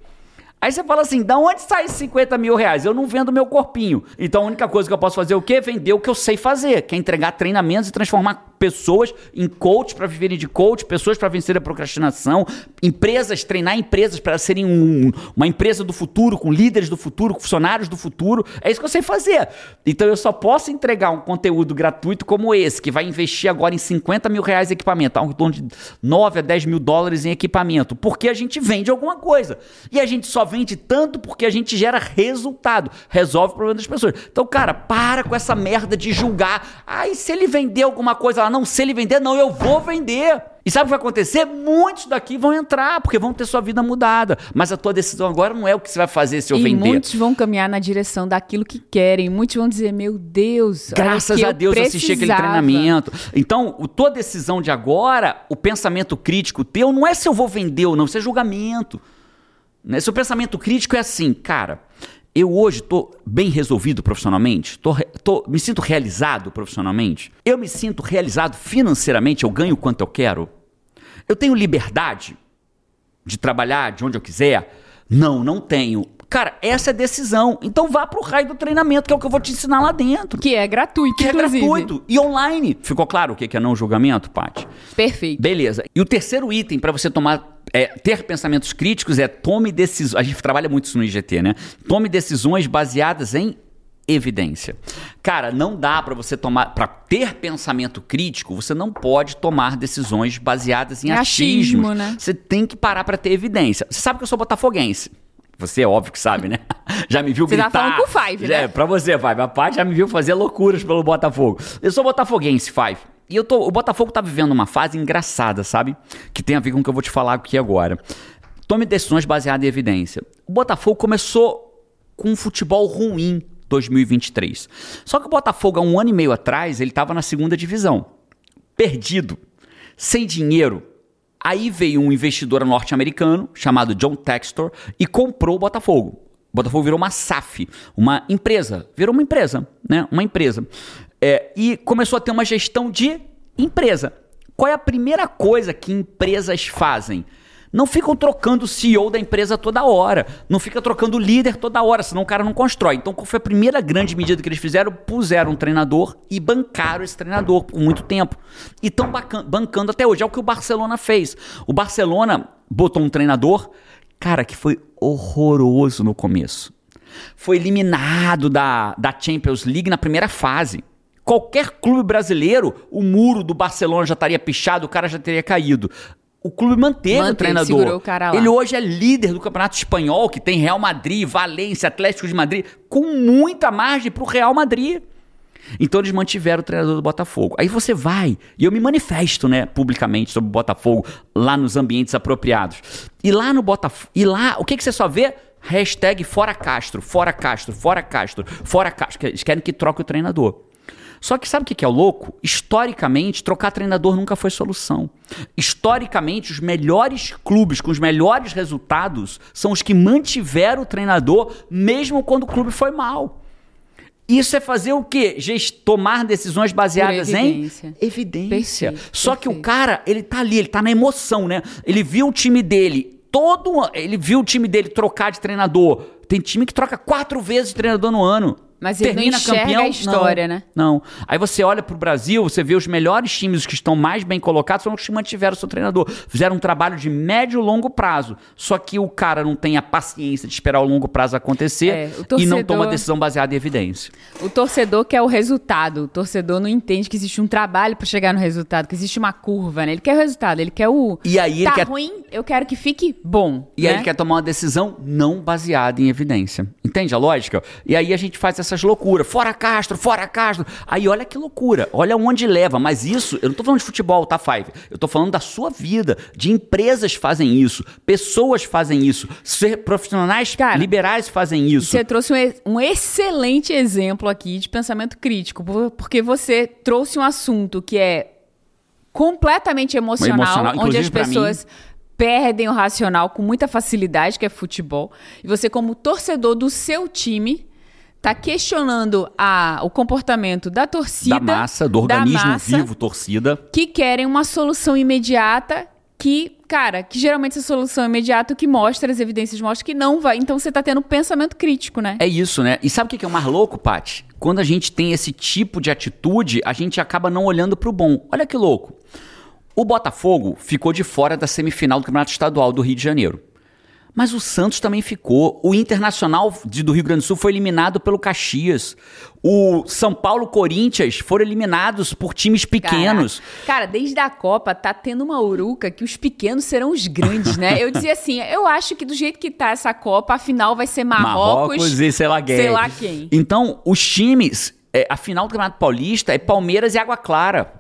Aí você fala assim, da onde sai esses 50 mil reais? Eu não vendo meu corpinho. Então a única coisa que eu posso fazer é o quê? Vender o que eu sei fazer, que é entregar treinamentos e transformar pessoas em coach para viverem de coach, pessoas para vencer a procrastinação, empresas, treinar empresas para serem um- uma empresa do futuro, com líderes do futuro, com funcionários do futuro. É isso que eu sei fazer. Então eu só posso entregar um conteúdo gratuito como esse, que vai investir agora em 50 mil reais em equipamento, algo em torno de 9 a 10 mil dólares em equipamento, porque a gente vende alguma coisa. E a gente só vende tanto porque a gente gera resultado, resolve o problema das pessoas. Então, cara, para com essa merda de julgar. Ai, se ele vender alguma coisa lá, não, se ele vender, não, eu vou vender. E sabe o que vai acontecer? Muitos daqui vão entrar, porque vão ter sua vida mudada. Mas a tua decisão agora não é o que você vai fazer se eu e vender. muitos vão caminhar na direção daquilo que querem. Muitos vão dizer, meu Deus, Graças a eu Deus eu assisti aquele precisava." treinamento. Então, o, tua decisão de agora, o pensamento crítico teu, não é se eu vou vender ou não, isso é julgamento. Né? Seu pensamento crítico é assim, cara. Eu hoje estou bem resolvido profissionalmente, tô, tô- me sinto realizado profissionalmente, eu me sinto realizado financeiramente, eu ganho quanto eu quero, eu tenho liberdade de trabalhar de onde eu quiser? Não, não tenho. Cara, essa é decisão. Então vá pro raio do treinamento, que é o que eu vou te ensinar lá dentro. Que é gratuito, Que é inclusive. gratuito e online. Ficou claro o que é não julgamento, Paty? Perfeito. Beleza. E o terceiro item para você tomar, é, ter pensamentos críticos é tome decisões. A gente trabalha muito isso no IGT, né? Tome decisões baseadas em evidência. Cara, não dá para você tomar, para ter pensamento crítico, você não pode tomar decisões baseadas em É achismo, achismos. né? Você tem que parar para ter evidência. Você sabe que eu sou botafoguense. Você é óbvio que sabe, né? Já me viu Você tá gritar. falando com o Five, Já- né? É, pra você, Five. A Paty já me viu fazer loucuras pelo Botafogo. Eu sou botafoguense, Five. E eu tô, o Botafogo tá vivendo uma fase engraçada, sabe? Que tem a ver com o que eu vou te falar aqui agora. Tome decisões baseadas em evidência. O Botafogo começou com um futebol ruim 2023. Só que o Botafogo, há um ano e meio atrás, ele estava na segunda divisão. Perdido, sem dinheiro. Aí veio um investidor norte-americano chamado John Textor e comprou o Botafogo. O Botafogo virou uma SAF, uma empresa. Virou uma empresa, né? Uma empresa. É, e começou a ter uma gestão de empresa. Qual é a primeira coisa que empresas fazem? Não ficam trocando o CEO da empresa toda hora. Não fica trocando o líder toda hora, senão o cara não constrói. Então, qual foi a primeira grande medida que eles fizeram? Puseram um treinador e bancaram esse treinador por muito tempo. E estão bancando até hoje. É o que o Barcelona fez. O Barcelona botou um treinador, cara, que foi horroroso no começo. Foi eliminado da, da Champions League na primeira fase. Qualquer clube brasileiro, o muro do Barcelona já estaria pichado, o cara já teria caído. O clube manteve, Manteve, o treinador. o. Ele hoje é líder do Campeonato Espanhol, que tem Real Madrid, Valência, Atlético de Madrid, com muita margem para o Real Madrid. Então eles mantiveram o treinador do Botafogo. Aí você vai, e eu me manifesto, né, publicamente sobre o Botafogo lá nos ambientes apropriados. E lá no Botafogo, e lá, o que, que você só vê? Hashtag fora Castro, fora Castro, fora Castro, fora Castro. Eles querem que troque o treinador. Só que sabe o que é o louco? Historicamente, trocar treinador nunca foi solução. Historicamente, os melhores clubes com os melhores resultados são os que mantiveram o treinador mesmo quando o clube foi mal. Isso é fazer o quê? Gest tomar decisões baseadas evidência. em evidência. Perfeito, Só que o perfeito. cara, ele tá ali, ele tá na emoção, né? Ele viu o time dele todo ele viu o time dele trocar de treinador. Tem time que troca quatro vezes de treinador no ano. Mas ele não Termina campeão? a história, Não, né? Não. Aí você olha pro Brasil, você vê os melhores times, os que estão mais bem colocados, são os que mantiveram seu treinador. Fizeram um trabalho de médio e longo prazo. Só que o cara não tem a paciência de esperar o longo prazo acontecer É, o e não torcedor- toma decisão baseada em evidência. O torcedor quer o resultado. O torcedor não entende que existe um trabalho pra chegar no resultado, que existe uma curva, né? Ele quer o resultado, ele quer o. E aí tá quer- ruim, eu quero que fique bom. E aí né? ele quer tomar uma decisão não baseada em evidência. Entende a lógica? E aí a gente faz essas loucuras. Fora Castro, fora Castro. Aí olha que loucura. Olha onde leva. Mas isso, eu não tô falando de futebol, tá, Five? Eu tô falando da sua vida. De empresas fazem isso. Pessoas fazem isso. Ser profissionais Cara, liberais fazem isso. Você trouxe um, um excelente exemplo aqui de pensamento crítico, por- porque você trouxe um assunto que é completamente emocional, Emocional, onde as pessoas perdem o racional com muita facilidade, que é futebol. E você, como torcedor do seu time, tá questionando a, o comportamento da torcida, Da massa, do organismo massa, vivo, torcida. que querem uma solução imediata que, cara, que geralmente essa solução imediata o que mostra, as evidências mostram que não vai. Então você tá tendo pensamento crítico, né? É isso, né? E sabe o que que é o mais louco, Paty? Quando a gente tem esse tipo de atitude, a gente acaba não olhando pro bom. Olha que louco. O Botafogo ficou de fora da semifinal do Campeonato Estadual do Rio de Janeiro. Mas o Santos também ficou. O Internacional de- do Rio Grande do Sul foi eliminado pelo Caxias. O São Paulo Corinthians foram eliminados por times pequenos. Caraca. Cara, desde a Copa tá tendo uma uruca que os pequenos serão os grandes, né? Eu dizia assim, eu acho que do jeito que tá essa Copa, a final vai ser Marrocos, e sei lá quem. sei lá quem. Então, os times, é, a final do Campeonato Paulista é Palmeiras e Água Clara.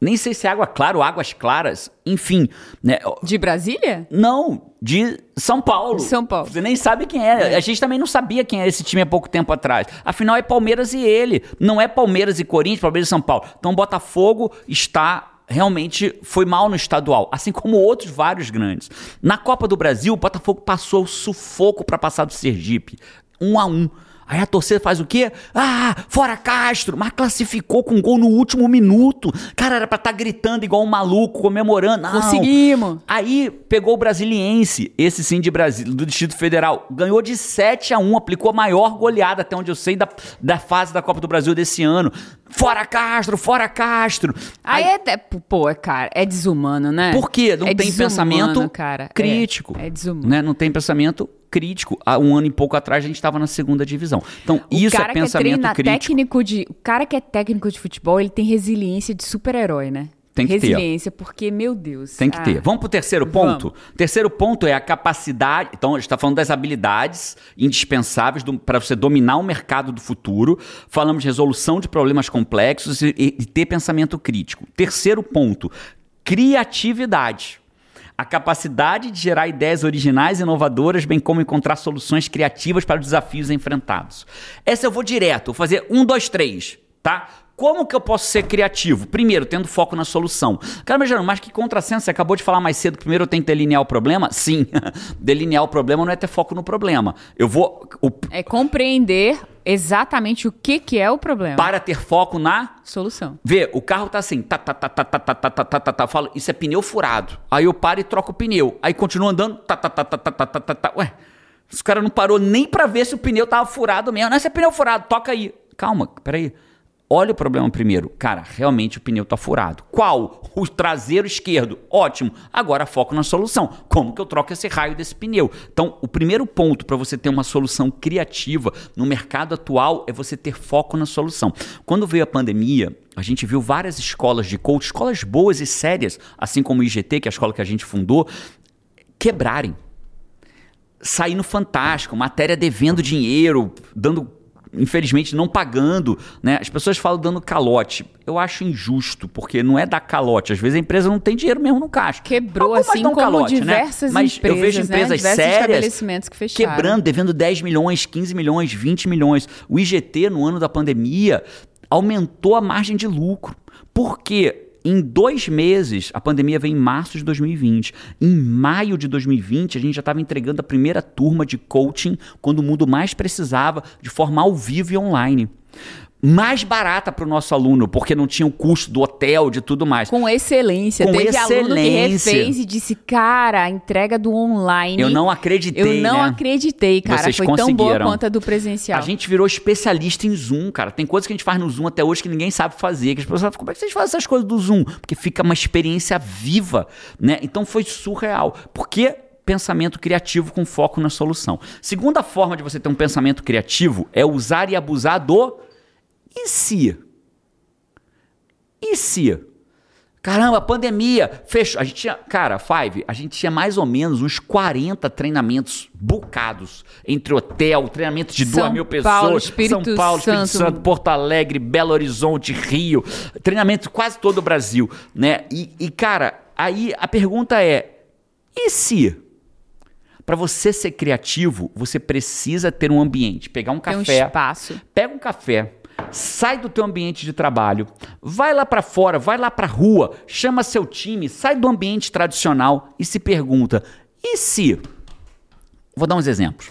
Nem sei se é Água Clara ou Águas Claras. Enfim, né? De Brasília? Não, de São Paulo. De São Paulo. Você nem sabe quem é. A gente também não sabia quem era esse time há pouco tempo atrás. Afinal, é Palmeiras e ele. Não é Palmeiras e Corinthians, Palmeiras e São Paulo. Então, Botafogo está realmente foi mal no estadual, assim como outros vários grandes. Na Copa do Brasil, o Botafogo passou o sufoco para passar do Sergipe, um a um. Aí a torcida faz o quê? Ah, fora Castro! Mas classificou com um gol no último minuto. Cara, era pra estar gritando igual um maluco, comemorando. Não. Conseguimos. Aí pegou o Brasiliense, esse sim de Brasil, do Distrito Federal. Ganhou de 7 a 1 aplicou a maior goleada, até onde eu sei, da, da fase da Copa do Brasil desse ano. Fora Castro, fora Castro. Aí, é até, pô, é, cara, é desumano, né? Por quê? Não É tem desumano, pensamento cara. É, crítico. É, desumano. Né? Não tem pensamento crítico. Há um ano e pouco atrás a gente estava na segunda divisão. Então, O isso é que pensamento treina crítico. técnico de, o cara que é técnico de futebol, ele tem resiliência de super-herói, né? Tem que ter. resiliência, porque meu Deus. Tem que ah, ter. Vamos pro terceiro ponto? Terceiro ponto é a capacidade. Então, a gente está falando das habilidades indispensáveis para você dominar o mercado do futuro. Falamos de resolução de problemas complexos e- e ter pensamento crítico. Terceiro ponto: criatividade. A capacidade de gerar ideias originais e inovadoras, bem como encontrar soluções criativas para os desafios enfrentados. Essa eu vou direto, vou fazer um, dois, três, tá? Como que eu posso ser criativo? Primeiro, tendo foco na solução. Cara, mas, mas que contrassenso, você acabou de falar mais cedo, que primeiro eu tenho que delinear o problema? Sim, delinear o problema não é ter foco no problema. Eu vou, o- É compreender exatamente o que, que é o problema. para ter foco na Solução. Vê, o carro tá assim, tá, tá, tá, tá, tá, tá, tá, tá, tá, tá, tá, falo, isso é pneu furado. Aí eu paro e troco o pneu. Aí continua andando, tá, tá, tá, tá, tá, tá, tá, tá, tá. Ué, esse cara não parou nem pra ver se o pneu tava furado mesmo. Não, esse é pneu furado, toca aí. Calma, peraí. Olha o problema primeiro. Cara, realmente o pneu tá furado. Qual? O traseiro esquerdo. Ótimo. Agora foco na solução. Como que eu troco esse raio desse pneu? Então, o primeiro ponto para você ter uma solução criativa no mercado atual é você ter foco na solução. Quando veio a pandemia, a gente viu várias escolas de coach, escolas boas e sérias, assim como o IGT, que é a escola que a gente fundou, quebrarem sair no Fantástico, matéria devendo dinheiro, dando infelizmente, não pagando, né? As pessoas falam dando calote. Eu acho injusto, porque não é dar calote. Às vezes a empresa não tem dinheiro mesmo no caixa. Quebrou, assim como calote, né? diversas né? Mas empresas, eu vejo empresas né? sérias que fecharam. quebrando, devendo 10 milhões, 15 milhões, 20 milhões. O IGT, no ano da pandemia, aumentou a margem de lucro. Por quê? Em dois meses, a pandemia veio em março de 2020. Em maio de 2020, a gente já estava entregando a primeira turma de coaching quando o mundo mais precisava de forma ao vivo e online mais barata para o nosso aluno, porque não tinha o custo do hotel, de tudo mais. Com excelência. Com Teve excelência. aluno que refez e disse, cara, a entrega do online... Eu não acreditei, Eu não né? acreditei, cara. Vocês Foi tão boa quanto a do presencial. A gente virou especialista em Zoom, cara. Tem coisas que a gente faz no Zoom até hoje que ninguém sabe fazer. Que as pessoas falam, como é que vocês fazem essas coisas do Zoom? Porque fica uma experiência viva, né? Então foi surreal. Porque pensamento criativo com foco na solução. Segunda forma de você ter um pensamento criativo é usar e abusar do e se? E se? Caramba, pandemia, fechou. A gente tinha, cara, Five, a gente tinha mais ou menos uns 40 treinamentos bucados entre hotel, treinamento de São duas mil pessoas, Paulo, Espírito São Paulo, Espírito Santo. Santo, Porto Alegre, Belo Horizonte, Rio, treinamento quase todo o Brasil, né? E, e cara, aí a pergunta é: e se? Para você ser criativo, você precisa ter um ambiente, pegar um Tem um café, espaço. pega um café, sai do teu ambiente de trabalho, vai lá para fora, vai lá para rua, chama seu time, sai do ambiente tradicional e se pergunta: e se? Vou dar uns exemplos.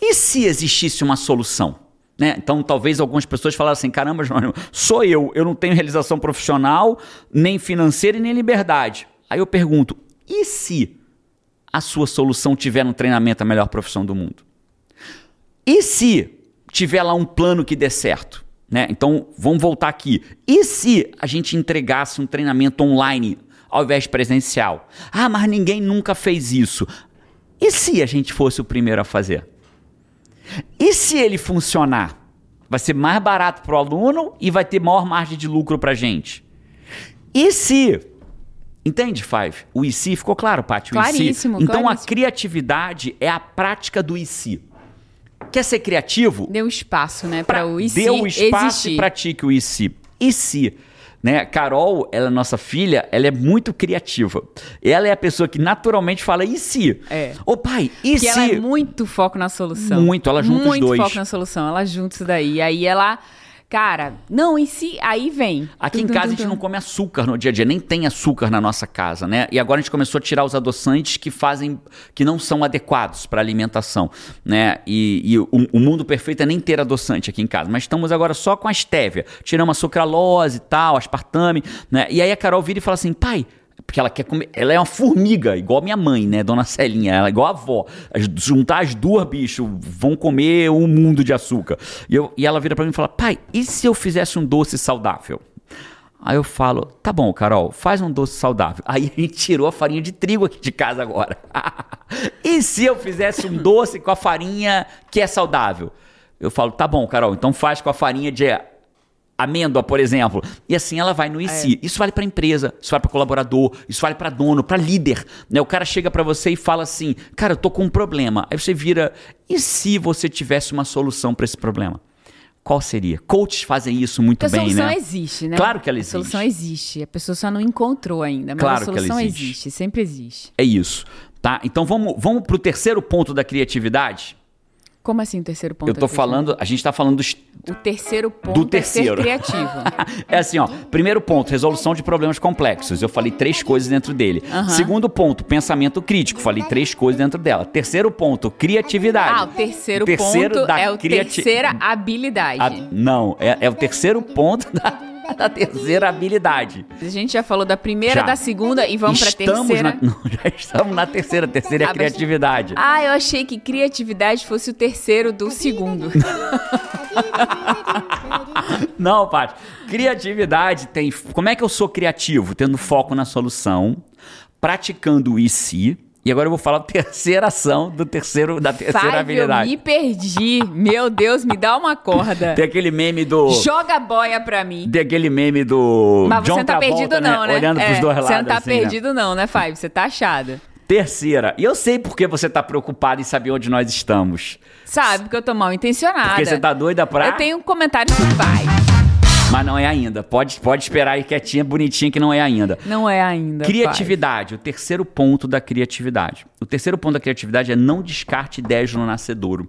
E se existisse uma solução? Né? Então, talvez algumas pessoas falassem: caramba, Jônio, sou eu, eu não tenho realização profissional, nem financeira e nem liberdade. Aí eu pergunto: e se a sua solução tiver no treinamento a melhor profissão do mundo? E se tiver lá um plano que dê certo? Né? Então, vamos voltar aqui. E se a gente entregasse um treinamento online ao invés de presencial? Ah, mas ninguém nunca fez isso. E se a gente fosse o primeiro a fazer? E se ele funcionar? Vai ser mais barato para o aluno e vai ter maior margem de lucro para a gente. E se Entende, Five? O e se ficou claro, Paty? O e se. Claríssimo, Então a claríssimo. criatividade é a prática do e se. Quer ser criativo? Deu espaço, né, para o IC Dê o espaço e pratique o e se. E se? Né? Carol, ela é nossa filha, ela é muito criativa. Ela é a pessoa que naturalmente fala e se? É. Ô pai, e se? ela é muito foco na solução. Muito, ela junta os muito dois. foco na solução, ela junta isso daí. E aí ela, cara, não, e se aí vem. Aqui Tum, em tum, casa a gente não come açúcar no dia a dia, nem tem açúcar na nossa casa, né? E agora a gente começou a tirar os adoçantes que fazem, que não são adequados para alimentação, né? E, e o, o mundo perfeito é nem ter adoçante aqui em casa, mas estamos agora só com a estévia, tiramos a sucralose e tal, aspartame, né? E aí a Carol vira e fala assim, pai, porque ela quer comer. Ela é uma formiga, igual minha mãe, né? Dona Celinha. Ela é igual a avó. Juntar as duas, bicho, vão comer um mundo de açúcar. E, eu- e ela vira pra mim e fala: pai, e se eu fizesse um doce saudável? Aí eu falo, tá bom, Carol, faz um doce saudável. Aí a gente tirou a farinha de trigo aqui de casa agora. e se eu fizesse um doce com a farinha que é saudável? Eu falo, tá bom, Carol, então faz com a farinha de amêndoa, por exemplo. E assim ela vai no IC. Isso vale para empresa, isso vale para colaborador, isso vale para dono, para líder. Né? O cara chega para você e fala assim: "Cara, eu tô com um problema". Aí você vira: "E se você tivesse uma solução para esse problema?" Qual seria? Coaches fazem isso muito Porque a bem, solução né? existe, né? Claro que ela existe. A solução existe. A pessoa só não encontrou ainda, mas Claro a solução existe. existe, sempre existe. É isso, tá? Então vamos vamos pro terceiro ponto da criatividade. Como assim o terceiro ponto? eu tô aqui, falando, a gente tá falando dos O terceiro ponto do terceiro. é criativo. é assim, ó. Primeiro ponto, resolução de problemas complexos. Eu falei três coisas dentro dele. Aham. Segundo ponto, pensamento crítico. Falei três coisas dentro dela. Terceiro ponto, criatividade. ah, o terceiro, O terceiro ponto da é o criati- terceira habilidade. A- não, é, é o terceiro ponto da, da terceira habilidade. A gente já falou da primeira, Já. da segunda e vamos pra estamos terceira. Na, não, já estamos na terceira. Terceira é Ah, mas- criatividade. Ah, eu achei que criatividade fosse o terceiro do segundo. Não, Paty. Criatividade tem. Como é que eu sou criativo? Tendo foco na solução, praticando o e se. E agora eu vou falar a terceira ação do terceiro, da terceira Five, eu habilidade. me perdi. Meu Deus, me dá uma corda. Tem aquele meme do. Joga boia pra mim. Tem aquele meme do. Mas John você não tá Travolta, perdido não, né? Olhando pros É, dois lados. Você não tá assim, né? perdido não, né, Five? Você tá achado. Terceira, e eu sei por que você tá preocupado em saber onde nós estamos. Sabe, porque eu tô mal intencionada. Porque você tá doida pra. Eu tenho um comentário que vai. Mas não é ainda. Pode, pode esperar aí quietinha, bonitinha, que não é ainda. Não é ainda. Criatividade, o terceiro ponto da criatividade. O terceiro ponto da criatividade é não descarte ideias no nascedouro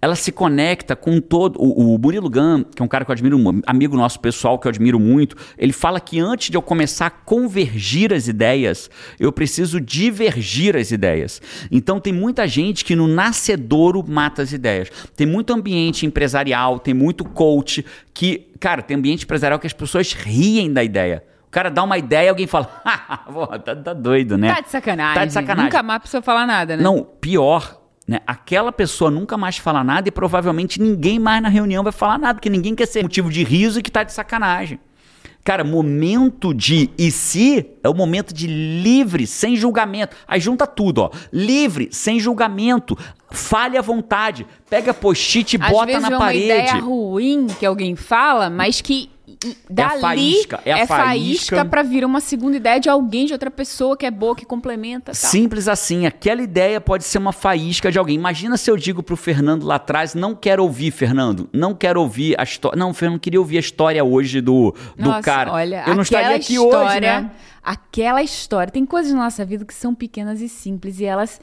ela se conecta com todo. O, o Murilo Gun, que é um cara que eu admiro, um amigo nosso pessoal que eu admiro muito, ele fala que antes de eu começar a convergir as ideias, eu preciso divergir as ideias. Então tem muita gente que no nascedouro mata as ideias. Tem muito ambiente empresarial, tem muito coach que. Cara, tem ambiente empresarial que as pessoas riem da ideia. O cara dá uma ideia e alguém fala, tá, tá doido, né? Tá de sacanagem. Tá de sacanagem. Nunca mais a pessoa falar nada, né? Não, pior né? Aquela pessoa nunca mais fala nada e provavelmente ninguém mais na reunião vai falar nada, porque ninguém quer ser motivo de riso e que tá de sacanagem. Cara, momento de e se é o momento de livre, sem julgamento. Aí junta tudo, ó. Livre, sem julgamento. Fale à vontade. Pega post-it e bota vezes na é parede. uma ideia ruim que alguém fala, mas que dali é a faísca, é, é faísca, para vir uma segunda ideia de alguém, de outra pessoa que é boa, que complementa. Tal. Simples assim. Aquela ideia pode ser uma faísca de alguém. Imagina se eu digo pro Fernando lá atrás: não quero ouvir, Fernando. Não quero ouvir a história. Não, Fernando, queria ouvir a história hoje do, do Nossa, cara. Olha, eu não estaria aqui história, hoje, né? Aquela história. Tem coisas na nossa vida que são pequenas e simples e elas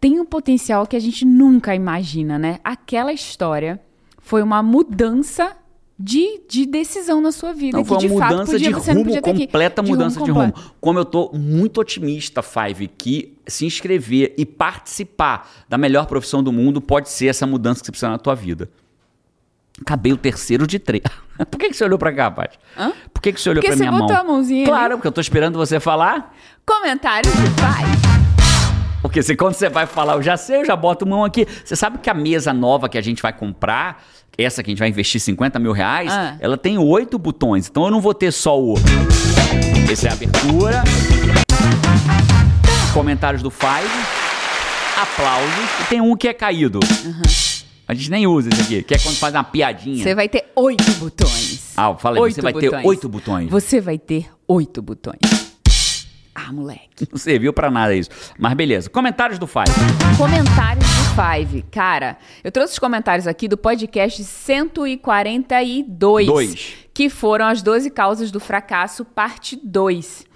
têm um potencial que a gente nunca imagina, né? Aquela história foi uma mudança de, de decisão na sua vida. Não, foi que, uma de mudança fato, podia, de você rumo, podia completa De mudança de completo. rumo. Como eu tô muito otimista, Five, que se inscrever e participar da melhor profissão do mundo pode ser essa mudança que você precisa na tua vida. Acabei o terceiro de três. Por que, que você olhou pra cá? Hã? Por que, que você olhou Porque pra você minha mão? botou a mãozinha ali. Claro, porque eu tô esperando você falar. Comentários de pai. Porque se quando você vai falar, eu já sei, eu já boto mão aqui. Você sabe que a mesa nova que a gente vai comprar, essa que a gente vai investir 50 mil reais, Ah. ela tem oito botões. Então eu não vou ter só o. Esse é a abertura. Comentários do Five. Aplausos. E tem um que é caído. A gente nem usa esse aqui, que é quando faz uma piadinha. Você vai ter oito botões. Ah, eu falei, Oito você vai botões. ter oito botões. Você vai ter oito botões. Ah, moleque. Não serviu pra nada isso. Mas beleza. Comentários do Five. Comentários do Five. Cara, eu trouxe os comentários aqui do podcast 142. Dois. Que foram as 12 causas do fracasso, parte 2.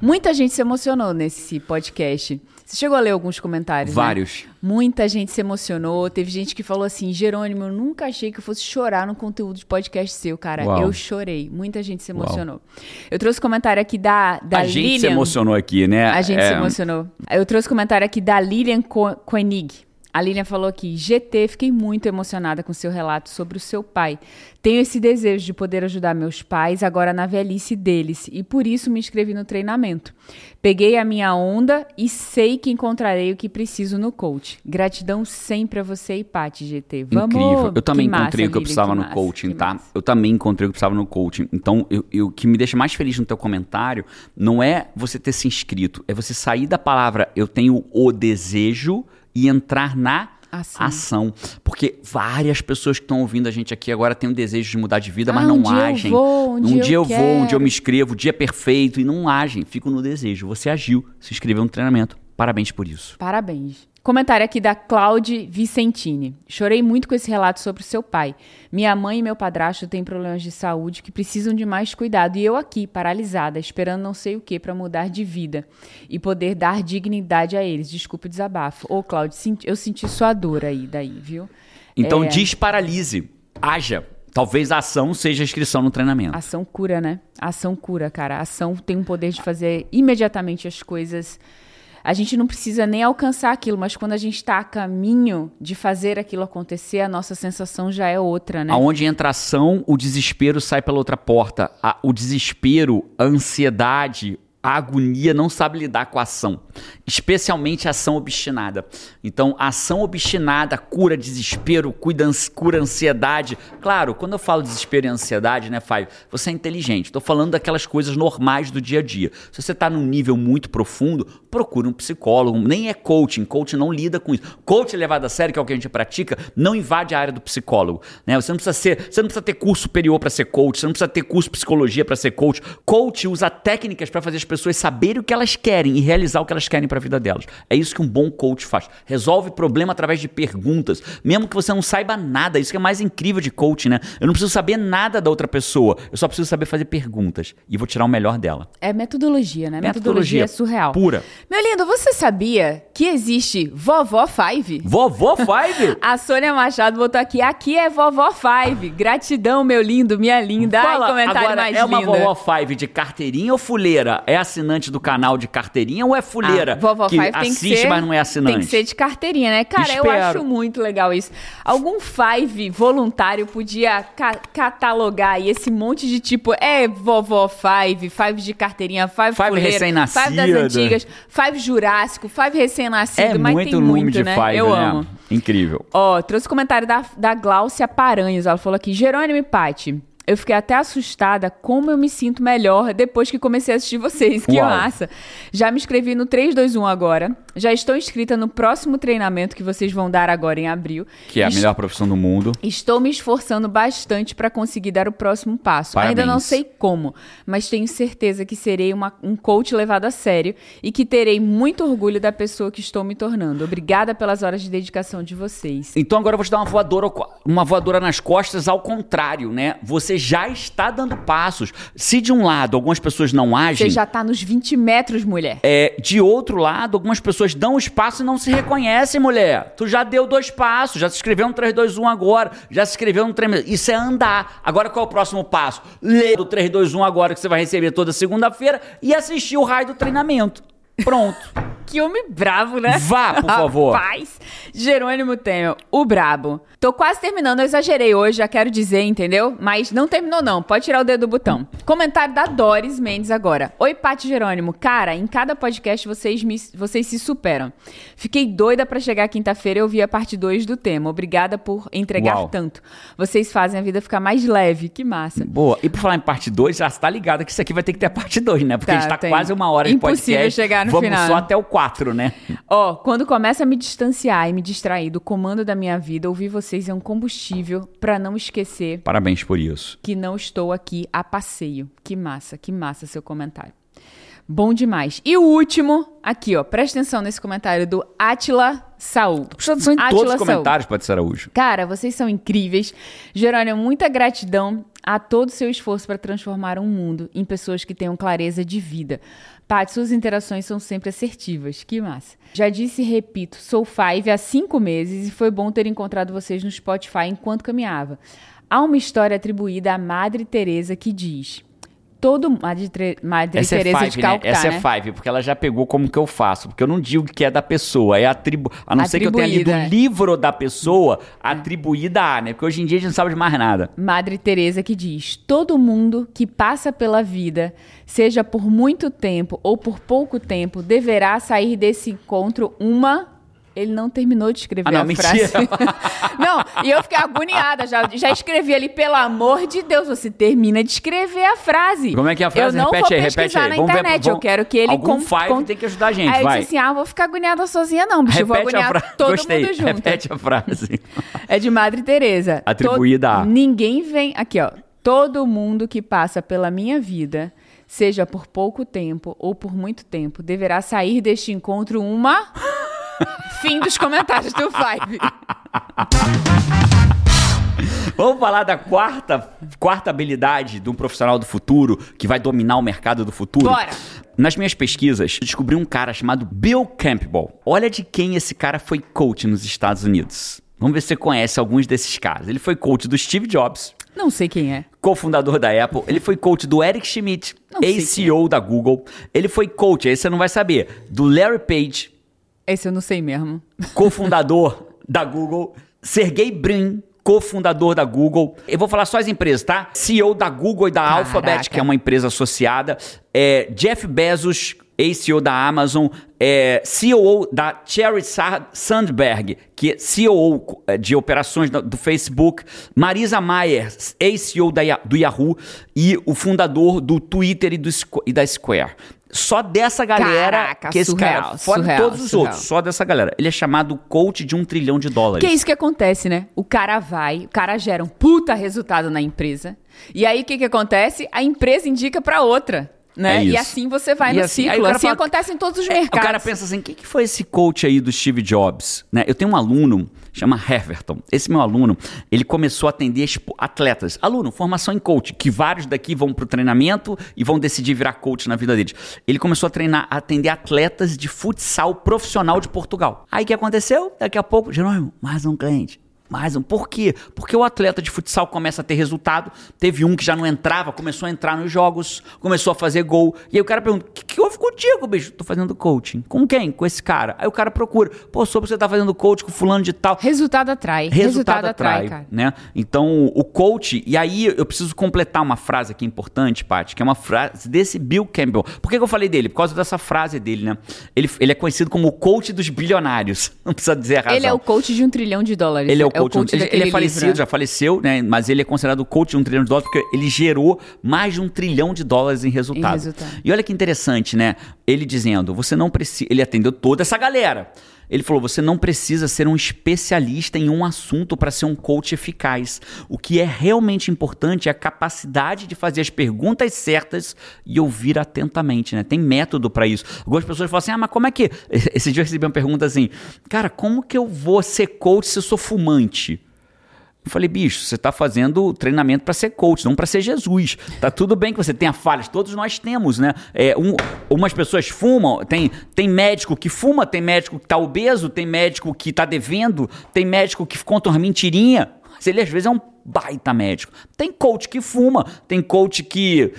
Muita gente se emocionou nesse podcast. Você chegou a ler alguns comentários? né? Vários. Muita gente se emocionou. Teve gente que falou assim: Jerônimo, eu nunca achei que eu fosse chorar no conteúdo de podcast seu, cara. Uau. Eu chorei. Muita gente se emocionou. Eu trouxe comentário aqui da, da a gente Lilian. se emocionou aqui, né? A gente É, se emocionou. Eu trouxe comentário aqui da Lilian Koenig. A Lilian falou aqui: GT, fiquei muito emocionada com seu relato sobre o seu pai. Tenho esse desejo de poder ajudar meus pais agora na velhice deles e por isso me inscrevi no treinamento. Peguei a minha onda e sei que encontrarei o que preciso no coach. Gratidão sempre a você e Paty, GT. Vamos. Incrível. Eu também Que massa, encontrei o que eu precisava que no massa, coaching, tá? massa. Eu também encontrei o que precisava no coaching. Então, o que me deixa mais feliz no teu comentário não é você ter se inscrito, é você sair da palavra eu tenho o desejo e entrar na Ação. ação. Porque várias pessoas que estão ouvindo a gente aqui agora têm o desejo de mudar de vida, mas Ah, não um dia eu agem. vou, um dia eu eu vou, um dia eu quero. me inscrevo, o dia é perfeito e não agem, ficam no desejo. Você agiu, se inscreveu no treinamento. Parabéns por isso. Parabéns. Comentário aqui da Claude Vicentini. Chorei muito com esse relato sobre o seu pai. Minha mãe e meu padrasto têm problemas de saúde que precisam de mais cuidado e eu aqui, paralisada, esperando não sei o que para mudar de vida e poder dar dignidade a eles. Desculpe o desabafo. Ô, senti- eu senti sua dor aí, daí, viu? Então É. desparalise, haja. Talvez a ação seja a inscrição no treinamento. Ação cura, né? Ação cura, cara. Ação tem o poder de fazer imediatamente as coisas. A gente não precisa nem alcançar aquilo, mas quando a gente está a caminho de fazer aquilo acontecer, a nossa sensação já é outra, né? Aonde entra ação, o desespero sai pela outra porta. A- o desespero, a ansiedade, a agonia não sabe lidar com a ação. Especialmente a ação obstinada. Então, ação obstinada cura desespero, cura ansiedade. Claro, quando eu falo desespero e ansiedade, né, Fábio? Você é inteligente. Estou falando daquelas coisas normais do dia a dia. Se você está num nível muito profundo, procure um psicólogo. Nem é coaching. Coaching não lida com isso. Coaching levado a sério, que é o que a gente pratica, não invade a área do psicólogo. Né? Você não precisa ser, você não precisa ter curso superior para ser coach, você não precisa ter curso de psicologia para ser coach. Coach usa técnicas para fazer as pessoas pessoas saberem o que elas querem e realizar o que elas querem para a vida delas. É isso que um bom coach faz. Resolve problema através de perguntas, mesmo que você não saiba nada. Isso que é mais incrível de coach, né? Eu não preciso saber nada da outra pessoa, eu só preciso saber fazer perguntas e vou tirar o melhor dela. É metodologia, né? Metodologia, metodologia surreal. Pura. Meu lindo, você sabia que existe Vovó Five? Vovó Five? A Sônia Machado botou aqui, aqui é Vovó Five. Gratidão, meu lindo, minha linda. Fala, Ai, comentário agora, mais é uma lindo. vovó Five de carteirinha ou fuleira? É assinante do canal de carteirinha ou é fuleira? Ah, vovó que Five tem assiste, que ser, mas não é assinante? Tem que ser de carteirinha, né? Cara, eu Espero. acho muito legal isso. Algum Five voluntário podia ca- catalogar aí esse monte de tipo, é vovó Five, Five de carteirinha, Five, Five fuleira, recém-nascida. Five das antigas, Five jurássico, Five recém-nascido, É mas muito tem muito, de né? Five, eu né? amo. Incrível. Ó, trouxe comentário da, da Gláucia Paranhos. Ela falou aqui: Jerônimo e Pati. Eu fiquei até assustada como eu me sinto melhor depois que comecei a assistir vocês. Que Uau. massa. Já me inscrevi no 321 agora. Já estou inscrita no próximo treinamento que vocês vão dar agora em abril. Que é a Es- melhor profissão do mundo. Estou me esforçando bastante para conseguir dar o próximo passo. Parabéns. Ainda não sei como, mas tenho certeza que serei uma- um coach levado a sério e que terei muito orgulho da pessoa que estou me tornando. Obrigada pelas horas de dedicação de vocês. Então agora eu vou te dar uma voadora, uma voadora nas costas ao contrário, né? Você já está dando passos. Se de um lado algumas pessoas não agem, Você já tá nos 20 metros, mulher. é, de outro lado algumas pessoas dão os passos e não se reconhecem, mulher. Tu já deu dois passos, já se inscreveu no 321 agora, já se inscreveu no treinamento. Isso é andar. Agora qual é o próximo passo? Ler o 321 agora que você vai receber toda segunda-feira e assistir o raio do treinamento. Pronto. Que homem bravo, né? Vá, por favor. Rapaz, Jerônimo Temer, o brabo. Tô quase terminando, eu exagerei hoje, já quero dizer, entendeu? Mas não terminou não, pode tirar o dedo do botão. Comentário da Doris Mendes agora. Oi, Paty Jerônimo. Cara, em cada podcast vocês, me, vocês se superam. Fiquei doida pra chegar quinta-feira e ouvir a parte 2 do tema. Obrigada por entregar Uau. tanto. Vocês fazem a vida ficar mais leve, que massa. Boa. E por falar em parte 2, já está ligado que isso aqui vai ter que ter a parte 2, né? Porque Tá, a gente tá tem. quase uma hora de Impossível podcast. chegar no Vamos final, só né? até o 4, né? Ó, quando começa a me distanciar e me distrair do comando da minha vida, ouvir vocês é um combustível pra não esquecer Parabéns por isso. que não estou aqui a passeio. Que massa, que massa seu comentário. Bom demais. E o último, aqui, ó, presta atenção nesse comentário do Atila Saul. Presta atenção em Átila todos os comentários, ser Araújo. Cara, vocês são incríveis. Jerônimo, muita gratidão a todo o seu esforço para transformar um mundo em pessoas que tenham clareza de vida. Paty, suas interações são sempre assertivas. Que massa. Já disse e repito, sou Five há cinco meses e foi bom ter encontrado vocês no Spotify enquanto caminhava. Há uma história atribuída à Madre Teresa que diz... Todo Madre, Madre Essa é Teresa five, de né? Calcutá, Essa né? é five, porque ela já pegou como que eu faço. Porque eu não digo que é da pessoa, é atribu... A não ser que eu tenha lido o é. livro da pessoa, atribuída a, né? Porque hoje em dia a gente não sabe de mais nada. Madre Teresa que diz: todo mundo que passa pela vida, seja por muito tempo ou por pouco tempo, deverá sair desse encontro uma ele não terminou de escrever Ah, não, a mentira. frase. não, e eu fiquei agoniada, já, já escrevi ali, pelo amor de Deus, você termina de escrever a frase. Como é que é a frase? Eu não repete vou aí, pesquisar aí. na Vamos ver, internet, vamos- eu quero que ele... Algum five com- tem que ajudar a gente, Aí eu vai. disse assim, ah, eu vou ficar agoniada sozinha não, bicho, eu vou Repete a agoniar frase. todo Gostei. mundo junto. Repete a frase. É de Madre Teresa. Atribuída a. Ninguém vem. Aqui, ó. Todo mundo que passa pela minha vida, seja por pouco tempo ou por muito tempo, deverá sair deste encontro uma. Fim dos comentários do Five. Vamos falar da quarta, quarta habilidade de um profissional do futuro que vai dominar o mercado do futuro? Bora! Nas minhas pesquisas, descobri um cara chamado Bill Campbell. Olha de quem esse cara foi coach nos Estados Unidos. Vamos ver se você conhece alguns desses caras. Ele foi coach do Steve Jobs, Não sei quem é. cofundador da Apple. Ele foi coach do Eric Schmidt, ex-CEO da Google. Ele foi coach, aí você não vai saber, do Larry Page, Esse eu não sei mesmo. cofundador da Google, Sergey Brin, cofundador da Google. Eu vou falar só as empresas, tá? CEO da Google e da Caraca. Alphabet, que é uma empresa associada. É, Jeff Bezos, ex-CEO da Amazon. É, COO da Cherry Sa- Sandberg, que é COO de operações do, Facebook. Marisa Mayer, ex-CEO do Yahoo. E o fundador do Twitter e, do, e da Square. Só dessa galera Caraca, que esse surreal, cara, fora surreal, todos os surreal. outros, só dessa galera. Ele é chamado coach de um trilhão de dólares. Que é isso que acontece, né? O cara vai, o cara gera um puta resultado na empresa. E aí o que, que acontece? A empresa indica pra outra. né? É e assim você vai E no assim- ciclo. Assim fala- acontece em todos os É, mercados. o cara pensa assim, quem que foi esse coach aí do Steve Jobs? Né? Eu tenho um aluno, chama Heverton. Esse meu aluno, ele começou a atender atletas. Aluno, formação em coach, que vários daqui vão pro treinamento e vão decidir virar coach na vida deles. Ele começou a treinar, a atender atletas de futsal profissional de Portugal. Aí o que aconteceu? Daqui a pouco, Jerônimo, mais um cliente. Mais um. Por quê? Porque o atleta de futsal começa a ter resultado. Teve um que já não entrava, começou a entrar nos jogos, começou a fazer gol. E aí o cara pergunta: o que, que houve contigo, bicho? Tô fazendo coaching. Com quem? Com esse cara. Aí o cara procura: pô, soube que você tá fazendo coach com fulano de tal. Resultado atrai. Resultado, atrai, cara. né? Então, o coach, e aí eu preciso completar uma frase aqui importante, Paty, que é uma frase desse Bill Campbell. Por que, que eu falei dele? Por causa dessa frase dele, né? Ele, ele é conhecido como o coach dos bilionários. Não precisa dizer a razão. Ele é o coach de um trilhão de dólares. Ele é o coach, ele, daquele ele é livro, falecido, né? já faleceu, né? Mas ele é considerado o coach de um trilhão de dólares porque ele gerou mais de um trilhão de dólares em resultado. Em resultado. E olha que interessante, né? Ele dizendo, você não precisa. Ele atendeu toda essa galera. Ele falou: você não precisa ser um especialista em um assunto para ser um coach eficaz. O que é realmente importante é a capacidade de fazer as perguntas certas e ouvir atentamente, né? Tem método para isso. Algumas pessoas falam assim: ah, mas como é que. Esse dia eu recebi uma pergunta assim: cara, como que eu vou ser coach se eu sou fumante? Eu falei, bicho, você está fazendo treinamento para ser coach, não para ser Jesus. Tá tudo bem que você tenha falhas, todos nós temos, né? É, um- umas pessoas fumam, tem, tem médico que fuma, tem médico que está obeso, tem médico que está devendo, tem médico que conta uma mentirinha. Mas ele às vezes é um baita médico. Tem coach que fuma, tem coach que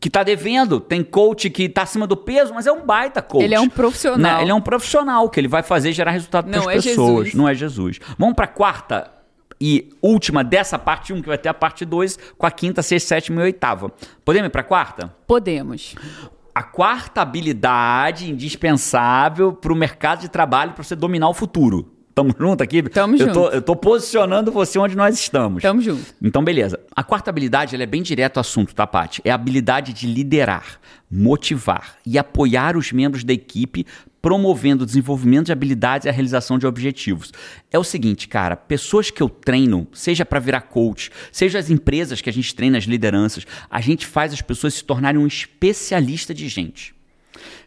que tá devendo, tem coach que tá acima do peso, mas é um baita coach. Ele é um profissional. Né? Ele é um profissional que ele vai fazer gerar resultado para as é pessoas. Jesus. Não é Jesus. Vamos para a quarta e última dessa parte 1, que vai ter a parte 2, com a quinta, sexta, sétima e oitava. Podemos ir para a quarta? Podemos. A quarta habilidade indispensável para o mercado de trabalho para você dominar o futuro. Tamo junto aqui? Tamo eu Tô, junto. eu tô posicionando você onde nós estamos. Tamo junto. Então, beleza. A quarta habilidade ela é bem direto ao assunto, tá, Paty? É a habilidade de liderar, motivar e apoiar os membros da equipe, promovendo o desenvolvimento de habilidades e a realização de objetivos. É o seguinte, cara, pessoas que eu treino, seja para virar coach, seja as empresas que a gente treina, as lideranças, a gente faz as pessoas se tornarem um especialista de gente.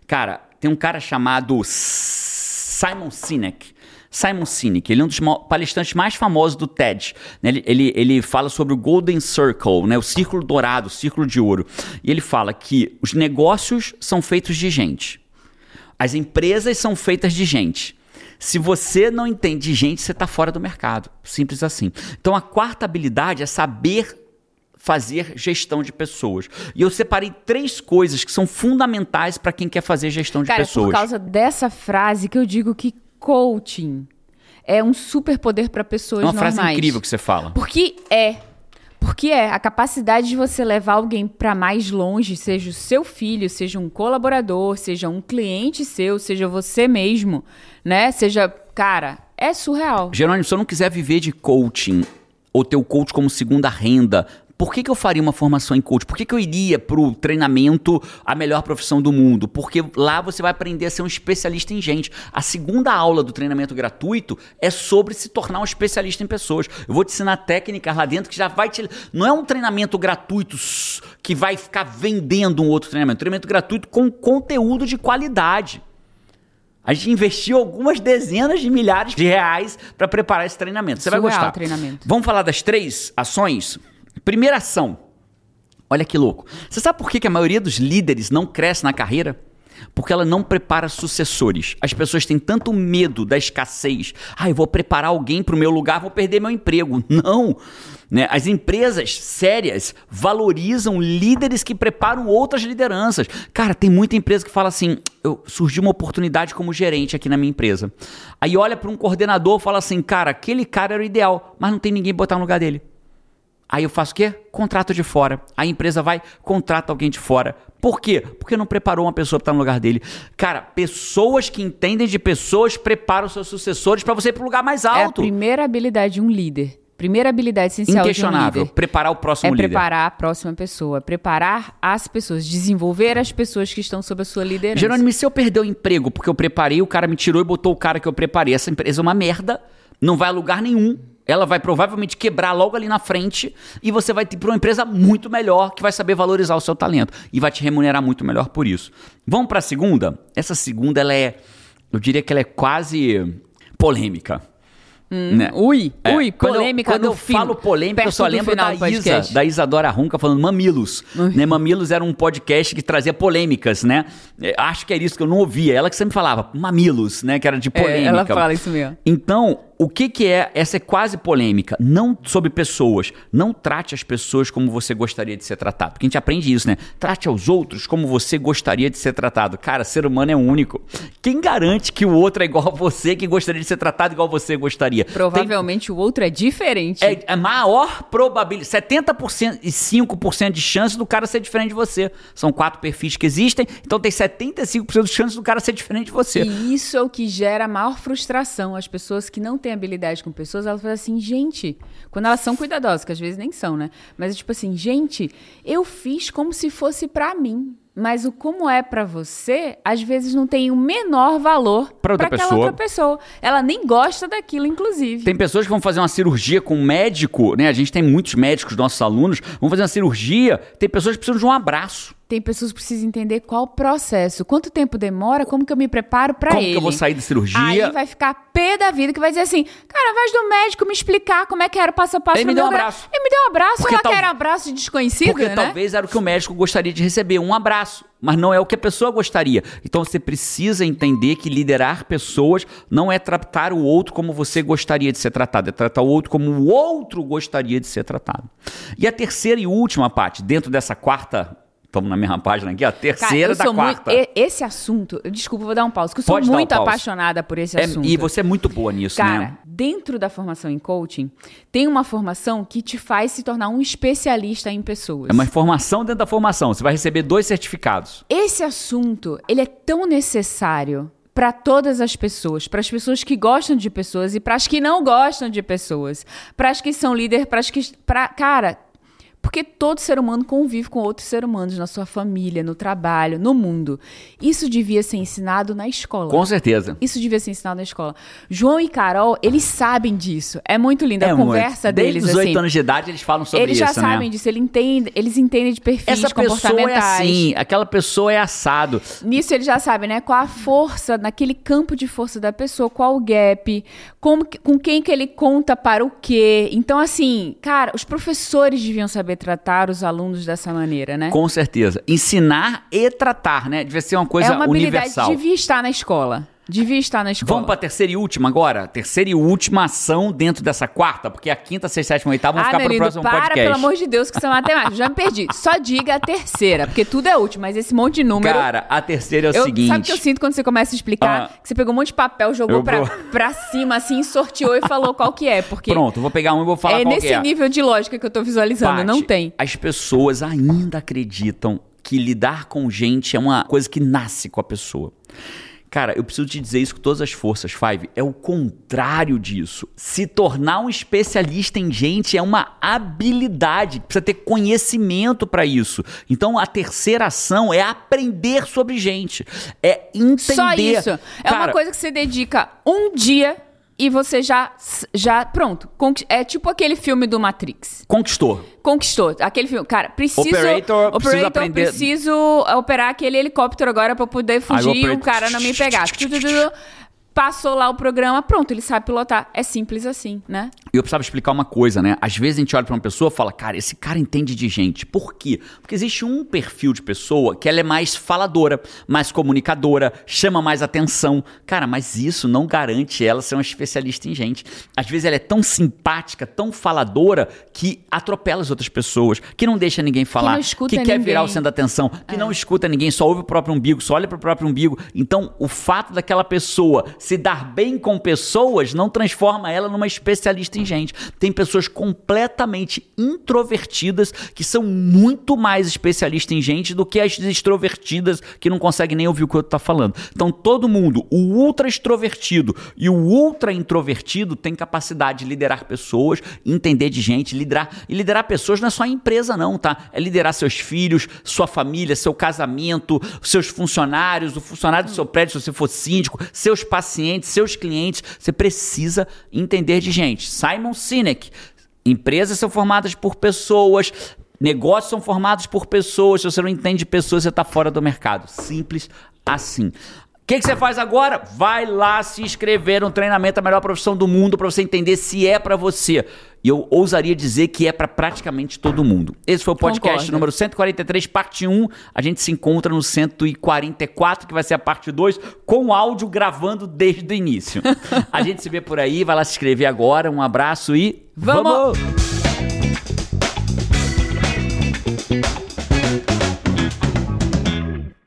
Cara, tem um cara chamado Simon Sinek. Simon Sinek, ele é um dos palestrantes mais famosos do TED. né? Ele, ele, ele fala sobre o Golden Circle, né? o círculo dourado, o círculo de ouro. E ele fala que os negócios são feitos de gente. As empresas são feitas de gente. Se você não entende de gente, você está fora do mercado. Simples assim. Então a quarta habilidade é saber fazer gestão de pessoas. E eu separei três coisas que são fundamentais para quem quer fazer gestão de Cara, pessoas. por causa dessa frase que eu digo que coaching é um superpoder para pessoas É uma normais. frase incrível que você fala. Porque é. Porque é a capacidade de você levar alguém para mais longe, seja o seu filho, seja um colaborador, seja um cliente seu, seja você mesmo, né? Seja, cara, é surreal. Jerônimo, se eu não quiser viver de coaching ou ter o coach como segunda renda, por que, que eu faria uma formação em coach? Por que, que eu iria pro treinamento a melhor profissão do mundo? Porque lá você vai aprender a ser um especialista em gente. A segunda aula do treinamento gratuito é sobre se tornar um especialista em pessoas. Eu vou te ensinar técnicas lá dentro que já vai te. Não é um treinamento gratuito que vai ficar vendendo um outro treinamento. Treinamento gratuito com conteúdo de qualidade. A gente investiu algumas dezenas de milhares de reais para preparar esse treinamento. Você vai Surreal gostar. o treinamento. Vamos falar das três ações? Primeira ação. Olha que louco. Você sabe por que a maioria dos líderes não cresce na carreira? Porque ela não prepara sucessores. As pessoas têm tanto medo da escassez. Ah, eu vou preparar alguém para o meu lugar, vou perder meu emprego. Não. Né? As empresas sérias valorizam líderes que preparam outras lideranças. Cara, tem muita empresa que fala assim: eu, surgiu uma oportunidade como gerente aqui na minha empresa. Aí olha para um coordenador e fala assim: cara, aquele cara era o ideal, mas não tem ninguém botar no lugar dele. Aí eu faço o quê? Contrato de fora. A empresa vai, contrata alguém de fora. Por quê? Porque não preparou uma pessoa para estar no lugar dele. Cara, pessoas que entendem de pessoas preparam seus sucessores para você ir para lugar mais É a alto. primeira habilidade de um líder. Primeira habilidade essencial Inquestionável. de um líder. Preparar o próximo É líder. preparar a próxima pessoa, preparar as pessoas, desenvolver as pessoas que estão sob a sua liderança. Jerônimo, e se eu perder o emprego porque eu preparei, o cara me tirou e botou o cara que eu preparei? Essa empresa é uma merda, não vai a lugar nenhum. Ela vai provavelmente quebrar logo ali na frente e você vai ter para uma empresa muito melhor que vai saber valorizar o seu talento e vai te remunerar muito melhor por isso. Vamos para a segunda? Essa segunda ela é, eu diria que ela é quase polêmica. Hum, né? Ui, é, ui, polêmica Quando eu, quando eu falo polêmica, eu só lembro da Isa, da Isadora Runca falando Mamilos. Né? Mamilos era um podcast que trazia polêmicas, né? É, acho que era isso que eu não ouvia. Ela que sempre falava Mamilos, né? Que era de polêmica. É, ela fala isso mesmo. Então, o que, que é? Essa é quase polêmica. Não sobre pessoas. Não trate as pessoas como você gostaria de ser tratado. Porque a gente aprende isso, né? Trate aos outros como você gostaria de ser tratado. Cara, ser humano é único. Quem garante que o outro é igual a você, que gostaria de ser tratado igual você gostaria? Provavelmente Tem... o outro é diferente. É a maior probabilidade. 70% e 5% de chance do cara ser diferente de você. São quatro perfis que existem, então tem 75% de chance do cara ser diferente de você. E isso é o que gera maior frustração. As pessoas que não têm habilidade com pessoas, elas falam assim, gente, quando elas são cuidadosas, que às vezes nem são, né? Mas é tipo assim, gente, eu fiz como se fosse para mim. Mas o como é para você, às vezes não tem o menor valor para aquela pessoa. outra pessoa. Ela nem gosta daquilo, inclusive. Tem pessoas que vão fazer uma cirurgia com um médico, né? A gente tem muitos médicos, nossos alunos, vão fazer uma cirurgia, tem pessoas que precisam de um abraço. Tem pessoas que precisam entender qual o processo, quanto tempo demora, como que eu me preparo para ele. Como que eu vou sair da cirurgia? Aí vai ficar pé da vida que vai dizer assim, cara, vai do médico me explicar como é que era o passo a passo. Ele me deu um abraço. Ele me deu um abraço, Porque ela tal... quer um abraço de desconhecido, Porque né? talvez era o que o médico gostaria de receber, um abraço. Mas não é o que a pessoa gostaria. Então você precisa entender que liderar pessoas não é tratar o outro como você gostaria de ser tratado, é tratar o outro como o outro gostaria de ser tratado. E a terceira e última parte, dentro dessa quarta Estamos na mesma página aqui, a terceira Cara, da quarta. Muito, esse assunto, desculpa, vou dar um pause, porque eu sou Pode muito um apaixonada por esse é, assunto. E você é muito boa nisso, Cara, né? dentro da formação em coaching, tem uma formação que te faz se tornar um especialista em pessoas. É uma formação dentro da formação. Você vai receber dois certificados. Esse assunto, ele é tão necessário para todas as pessoas, para as pessoas que gostam de pessoas e para as que não gostam de pessoas, para as que são líderes, para as que, pra, cara, porque todo ser humano convive com outros seres humanos na sua família, no trabalho, no mundo. Isso devia ser ensinado na escola. Com certeza. Isso devia ser ensinado na escola. João e Carol, eles sabem disso. É muito linda é a conversa muito. deles. Desde os oito assim, anos de idade eles falam sobre eles isso, Eles já sabem né? disso. Eles entendem, eles entendem de perfis Essa comportamentais. pessoa é assim, aquela pessoa é assado. Nisso eles já sabem, né? Qual a força, naquele campo de força da pessoa, qual o gap, como, com quem que ele conta para o quê. Então, assim, cara, os professores deviam saber tratar os alunos alunos dessa maneira, né? Com certeza. Ensinar e tratar, né? Deve ser uma coisa universal. É uma habilidade universal. devia estar na escola. Devia estar na escola. Vamos para a terceira e última agora? Terceira e última ação dentro dessa quarta, porque a quinta, sexta, sétima e oitava vão ah, ficar para o próximo para, podcast. pelo amor de Deus, que são matemáticos. Já me perdi. Só diga a terceira, porque tudo é útil, mas esse monte de número... Cara, a terceira é o eu, seguinte... Sabe o que eu sinto quando você começa a explicar? Ah, que você pegou um monte de papel, jogou para vou... pra cima, assim, sorteou e falou qual que é, porque... Pronto, vou pegar um e vou falar é qual que é. É nesse nível de lógica que eu tô visualizando, não tem. as pessoas ainda acreditam que lidar com gente é uma coisa que nasce com a pessoa. Cara, eu preciso te dizer isso com todas as forças, Five. É o contrário disso. Se tornar um especialista em gente é uma habilidade, precisa ter conhecimento para isso. Então a terceira ação é aprender sobre gente, é entender. Só isso. É Cara, uma coisa que você dedica um dia e você já, já pronto. É tipo aquele filme do Matrix. Conquistou. Conquistou. Aquele filme. Cara, preciso. Operator, operator aprender... preciso operar aquele helicóptero agora para poder fugir e o cara não me pegar passou lá o programa, pronto, ele sabe pilotar. É simples assim, né? E eu precisava explicar uma coisa, né? Às vezes a gente olha para uma pessoa e fala, cara, esse cara entende de gente. Por quê? Porque existe um perfil de pessoa que ela é mais faladora, mais comunicadora, chama mais atenção. Cara, mas isso não garante ela ser uma especialista em gente. Às vezes ela é tão simpática, tão faladora, que atropela as outras pessoas, que não deixa ninguém falar, que, que quer virar o centro da atenção, que é. não escuta ninguém, só ouve o próprio umbigo, só olha para o próprio umbigo. Então, o fato daquela pessoa se dar bem com pessoas não transforma ela numa especialista em gente. Tem pessoas completamente introvertidas que são muito mais especialistas em gente do que as extrovertidas que não conseguem nem ouvir o que o outro está falando. Então todo mundo, o ultra extrovertido e o ultra introvertido tem capacidade de liderar pessoas, entender de gente, liderar e liderar pessoas não é só a empresa não, tá? É liderar seus filhos, sua família, seu casamento, seus funcionários, o funcionário do seu prédio se você for síndico, seus pacientes pacientes, seus clientes, você precisa entender de gente. Simon Sinek. Empresas são formadas por pessoas, negócios são formados por pessoas. Se você não entende pessoas, você está fora do mercado. Simples assim. O que, que, você faz agora? Vai lá se inscrever no treinamento A Melhor Profissão do Mundo para você entender se é para você. E eu ousaria dizer que é para praticamente todo mundo. Esse foi o podcast Concordo. número 143, parte 1. A gente se encontra no 144, que vai ser a parte 2, com áudio gravando desde o início. a gente se vê por aí, vai lá se inscrever agora. Um abraço e vamos! vamos!